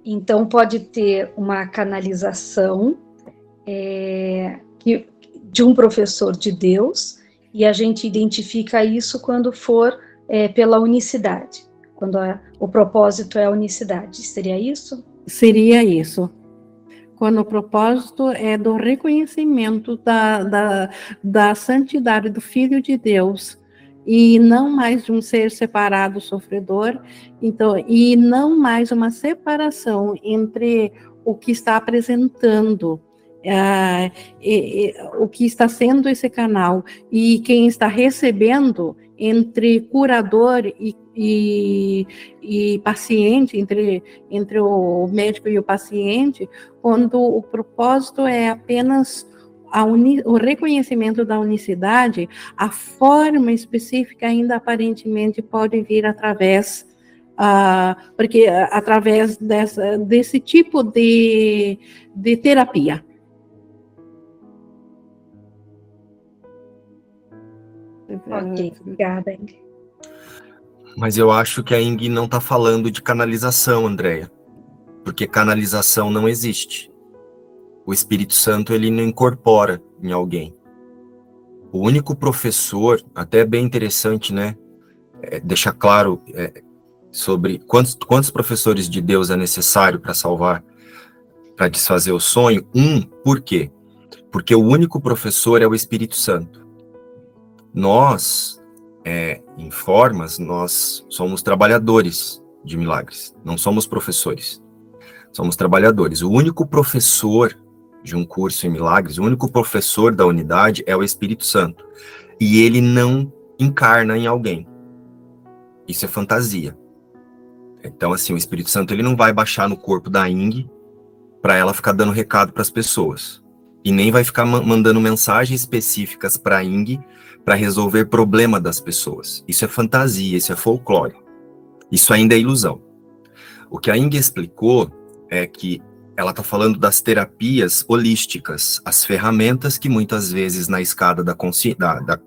Então pode ter uma canalização é, de um professor de Deus e a gente identifica isso quando for é, pela unicidade, quando a, o propósito é a unicidade. Seria isso? Seria isso. Quando o propósito é do reconhecimento da, da, da santidade do Filho de Deus e não mais de um ser separado sofredor, então, e não mais uma separação entre o que está apresentando é, o que está sendo esse canal e quem está recebendo entre curador e, e, e, paciente, entre, entre o médico e o paciente, quando o propósito é apenas uni, o reconhecimento da unicidade, a forma específica ainda aparentemente pode vir através Uh, porque através dessa, desse tipo de, de terapia. Ok, obrigada, Ingrid. Mas eu acho que a Ing não está falando de canalização, Andréia. Porque canalização não existe. O Espírito Santo ele não incorpora em alguém. O único professor, até bem interessante, né? É, deixar claro é, sobre quantos, quantos professores de Deus é necessário para salvar, para desfazer o sonho. Um, por quê? Porque o único professor é o Espírito Santo. Nós, é, em formas, nós somos trabalhadores de milagres, não somos professores. Somos trabalhadores. O único professor de um curso em milagres, o único professor da unidade é o Espírito Santo. E ele não encarna em alguém. Isso é fantasia. Então, assim, o Espírito Santo ele não vai baixar no corpo da Ing para ela ficar dando recado para as pessoas. E nem vai ficar mandando mensagens específicas para Ing para resolver problema das pessoas. Isso é fantasia, isso é folclore. Isso ainda é ilusão. O que a Inga explicou é que ela está falando das terapias holísticas, as ferramentas que muitas vezes na escada da, da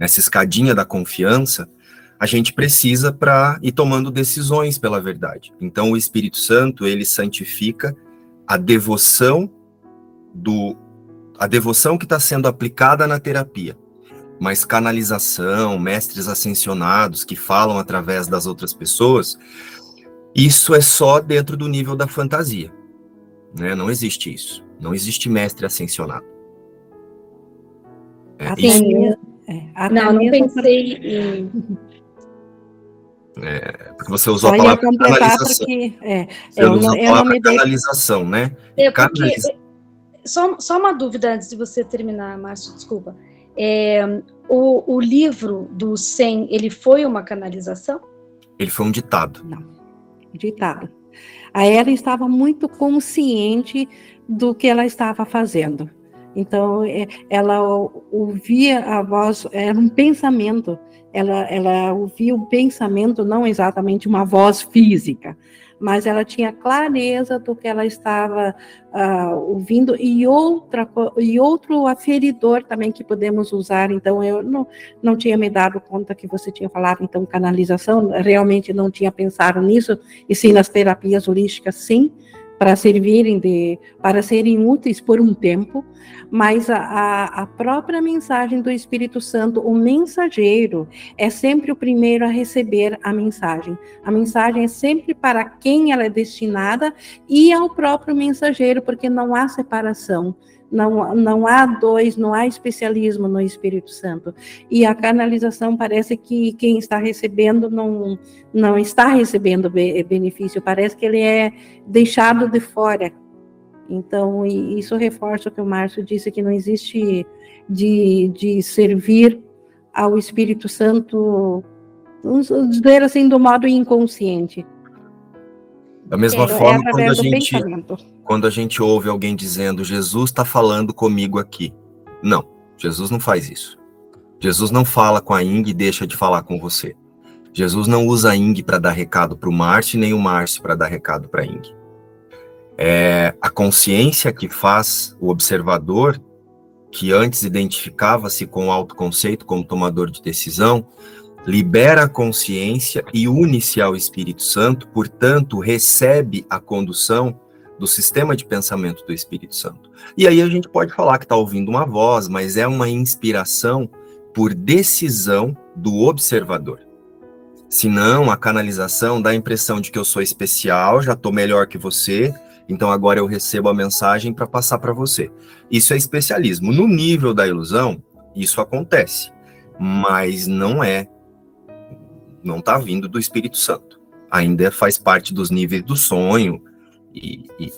nessa escadinha da confiança a gente precisa para ir tomando decisões pela verdade. Então o Espírito Santo ele santifica a devoção do a devoção que está sendo aplicada na terapia mas canalização, mestres ascensionados que falam através das outras pessoas, isso é só dentro do nível da fantasia. Né? Não existe isso. Não existe mestre ascensionado. É, isso... é, não, não pensei em. É, porque você usou a palavra canalização. Porque, é, você eu usou não, a palavra canalização, né? É, porque, só, só uma dúvida antes de você terminar, Márcio, desculpa. É, o, o, livro do 100, ele foi uma canalização? Ele foi um ditado. Não, ditado. A ela estava muito consciente do que ela estava fazendo. Então, é, ela ouvia a voz, era um pensamento, ela, ela ouvia o pensamento, não exatamente uma voz física, mas ela tinha clareza do que ela estava uh, ouvindo e outra e outro aferidor também que podemos usar. Então eu não, não tinha me dado conta que você tinha falado então canalização, realmente não tinha pensado nisso e sim nas terapias holísticas, sim para servirem de, para serem úteis por um tempo, mas a, a, própria mensagem do Espírito Santo, o mensageiro, é sempre o primeiro a receber a mensagem. A mensagem é sempre para quem ela é destinada e ao próprio mensageiro, porque não há separação não, não há dois, não há especialismo no Espírito Santo. E a canalização parece que quem está recebendo não, não está recebendo benefício, parece que ele é deixado de fora. Então, isso reforça o que o Márcio disse, que não existe de, de servir ao Espírito Santo, vamos dizer assim, do modo inconsciente. Da mesma é, forma, é quando, a gente, quando a gente ouve alguém dizendo Jesus está falando comigo aqui. Não, Jesus não faz isso. Jesus não fala com a Ing e deixa de falar com você. Jesus não usa a Ing para dar recado para o Márcio, nem o Márcio para dar recado para a Ing. É a consciência que faz o observador, que antes identificava-se com o autoconceito como tomador de decisão, libera a consciência e une-se ao Espírito Santo, portanto, recebe a condução do sistema de pensamento do Espírito Santo. E aí a gente pode falar que está ouvindo uma voz, mas é uma inspiração por decisão do observador. Senão, a canalização dá a impressão de que eu sou especial, já estou melhor que você, então agora eu recebo a mensagem para passar para você. Isso é especialismo. No nível da ilusão, isso acontece, mas não é, não está vindo do Espírito Santo. Ainda faz parte dos níveis do sonho, e, e,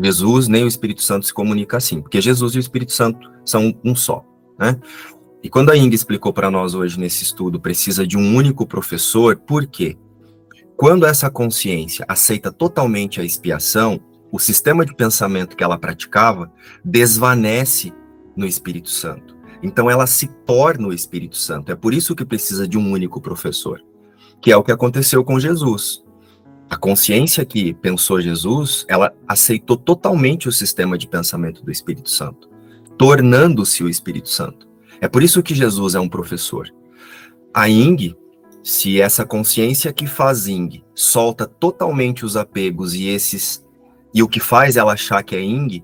Jesus nem o Espírito Santo se comunica assim, porque Jesus e o Espírito Santo são um só, né? E quando a Inga explicou para nós hoje nesse estudo, precisa de um único professor, por quê? Quando essa consciência aceita totalmente a expiação, o sistema de pensamento que ela praticava desvanece no Espírito Santo. Então ela se torna o Espírito Santo. É por isso que precisa de um único professor, que é o que aconteceu com Jesus. A consciência que pensou Jesus, ela aceitou totalmente o sistema de pensamento do Espírito Santo, tornando-se o Espírito Santo. É por isso que Jesus é um professor. A Ing, se essa consciência que faz Ing solta totalmente os apegos e esses e o que faz ela achar que é Ing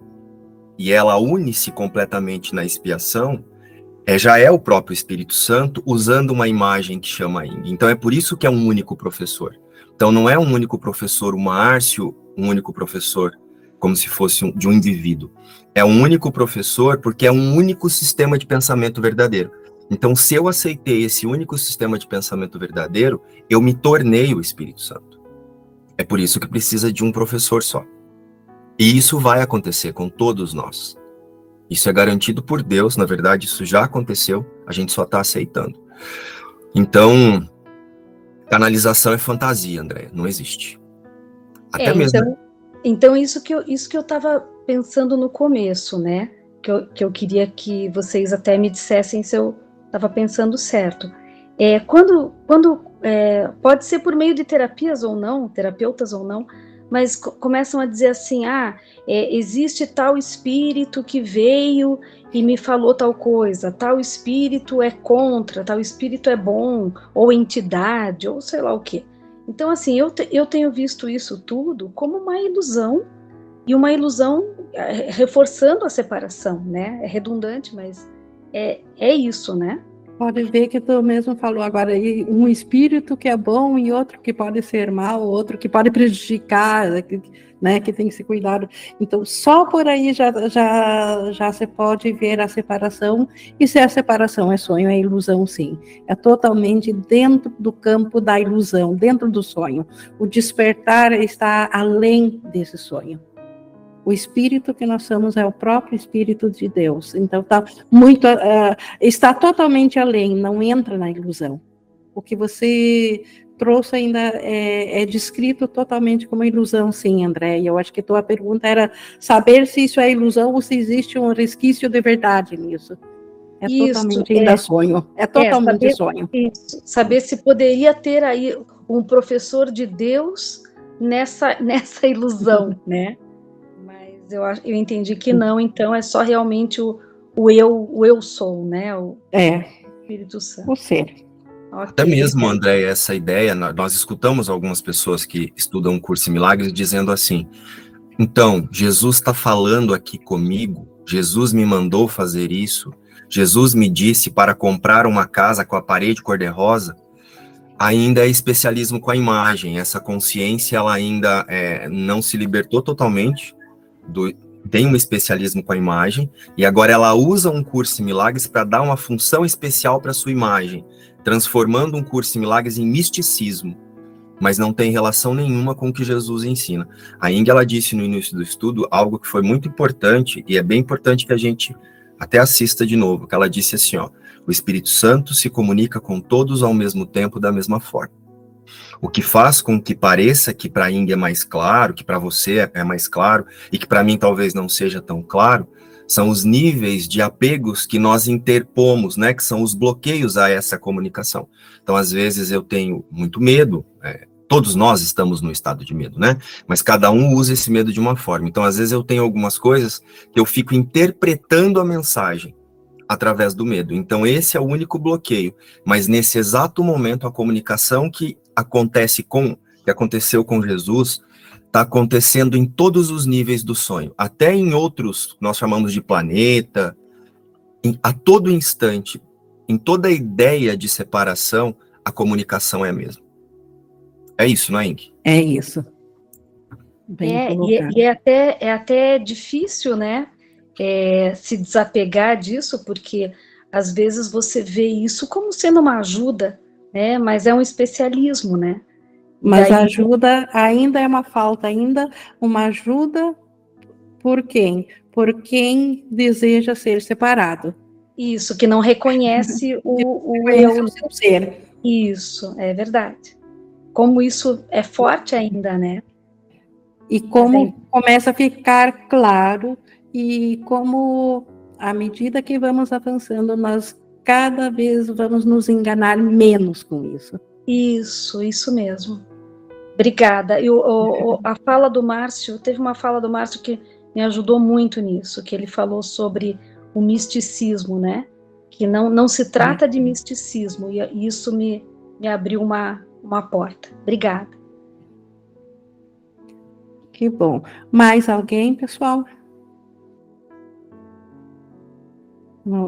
e ela une-se completamente na expiação, é, já é o próprio Espírito Santo usando uma imagem que chama Ing. Então é por isso que é um único professor. Então não é um único professor, o Márcio, um único professor, como se fosse um, de um indivíduo. É um único professor porque é um único sistema de pensamento verdadeiro. Então, se eu aceitei esse único sistema de pensamento verdadeiro, eu me tornei o Espírito Santo. É por isso que precisa de um professor só. E isso vai acontecer com todos nós. Isso é garantido por Deus, na verdade, isso já aconteceu, a gente só está aceitando. Então, Canalização é fantasia, André, não existe. Até é, mesmo. Então, então, isso que eu isso que eu estava pensando no começo, né? Que eu, que eu queria que vocês até me dissessem se eu estava pensando certo. É, quando quando é, pode ser por meio de terapias ou não, terapeutas ou não, mas começam a dizer assim: ah, é, existe tal espírito que veio e me falou tal coisa, tal espírito é contra, tal espírito é bom, ou entidade, ou sei lá o que. Então, assim, eu, te, eu tenho visto isso tudo como uma ilusão, e uma ilusão é, reforçando a separação, né? É redundante, mas é, é isso, né? Pode ver que tu mesmo falou agora aí, um espírito que é bom e outro que pode ser mal, outro que pode prejudicar, né, que tem que ser cuidado. Então, só por aí já, já, já se pode ver a separação, e se a separação é sonho, é ilusão sim. É totalmente dentro do campo da ilusão, dentro do sonho. O despertar está além desse sonho. O espírito que nós somos é o próprio espírito de Deus. Então está muito, uh, está totalmente além, não entra na ilusão. O que você trouxe ainda é, é, descrito totalmente como ilusão, sim, André. E eu acho que tua pergunta era saber se isso é ilusão ou se existe um resquício de verdade nisso. É isso, totalmente ainda é, sonho. É totalmente é, saber, sonho. Isso, saber se poderia ter aí um professor de Deus nessa, nessa ilusão, né? Eu, eu entendi que não, então é só realmente o, o eu, o eu sou, né? O é. Espírito Santo. O ser. Okay. Até mesmo, André, essa ideia, nós escutamos algumas pessoas que estudam o curso em milagres dizendo assim: então, Jesus está falando aqui comigo, Jesus me mandou fazer isso, Jesus me disse para comprar uma casa com a parede cor-de-rosa. Ainda é especialismo com a imagem, essa consciência ela ainda é, não se libertou totalmente do, tem um especialismo com a imagem e agora ela usa um curso em milagres para dar uma função especial para sua imagem, transformando um curso em milagres em misticismo, mas não tem relação nenhuma com o que Jesus ensina. A Inga ela disse no início do estudo algo que foi muito importante e é bem importante que a gente até assista de novo, que ela disse assim, ó, o Espírito Santo se comunica com todos ao mesmo tempo da mesma forma. O que faz com que pareça que para a Ing é mais claro, que para você é mais claro, e que para mim talvez não seja tão claro, são os níveis de apegos que nós interpomos, né, que são os bloqueios a essa comunicação. Então, às vezes eu tenho muito medo, é, todos nós estamos no estado de medo, né? Mas cada um usa esse medo de uma forma. Então, às vezes eu tenho algumas coisas que eu fico interpretando a mensagem através do medo. Então, esse é o único bloqueio. Mas nesse exato momento, a comunicação que acontece com, que aconteceu com Jesus, está acontecendo em todos os níveis do sonho, até em outros, nós chamamos de planeta, em, a todo instante, em toda ideia de separação, a comunicação é a mesma. É isso, não é? É isso. é, e, é, e, é, até, é até difícil, né, é, se desapegar disso, porque às vezes você vê isso como sendo uma ajuda, né, mas é um especialismo, né? Mas a ajuda ainda é uma falta, ainda uma ajuda por quem? Por quem deseja ser separado. Isso, que não reconhece o, o eu. O seu ser. Isso, é verdade. Como isso é forte ainda, né? E como começa a ficar claro e como à medida que vamos avançando, nós cada vez vamos nos enganar menos com isso. Isso, isso mesmo. Obrigada. E a fala do Márcio, teve uma fala do Márcio que me ajudou muito nisso, que ele falou sobre o misticismo, né? Que não, não se trata de misticismo, e isso me, me abriu uma, uma porta. Obrigada. Que bom. Mais alguém, pessoal?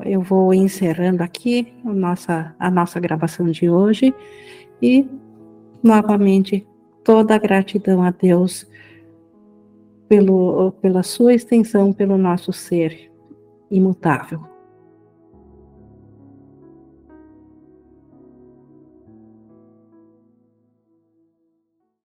Eu vou encerrando aqui a nossa, a nossa gravação de hoje e novamente toda a gratidão a Deus pelo, pela sua extensão pelo nosso ser imutável.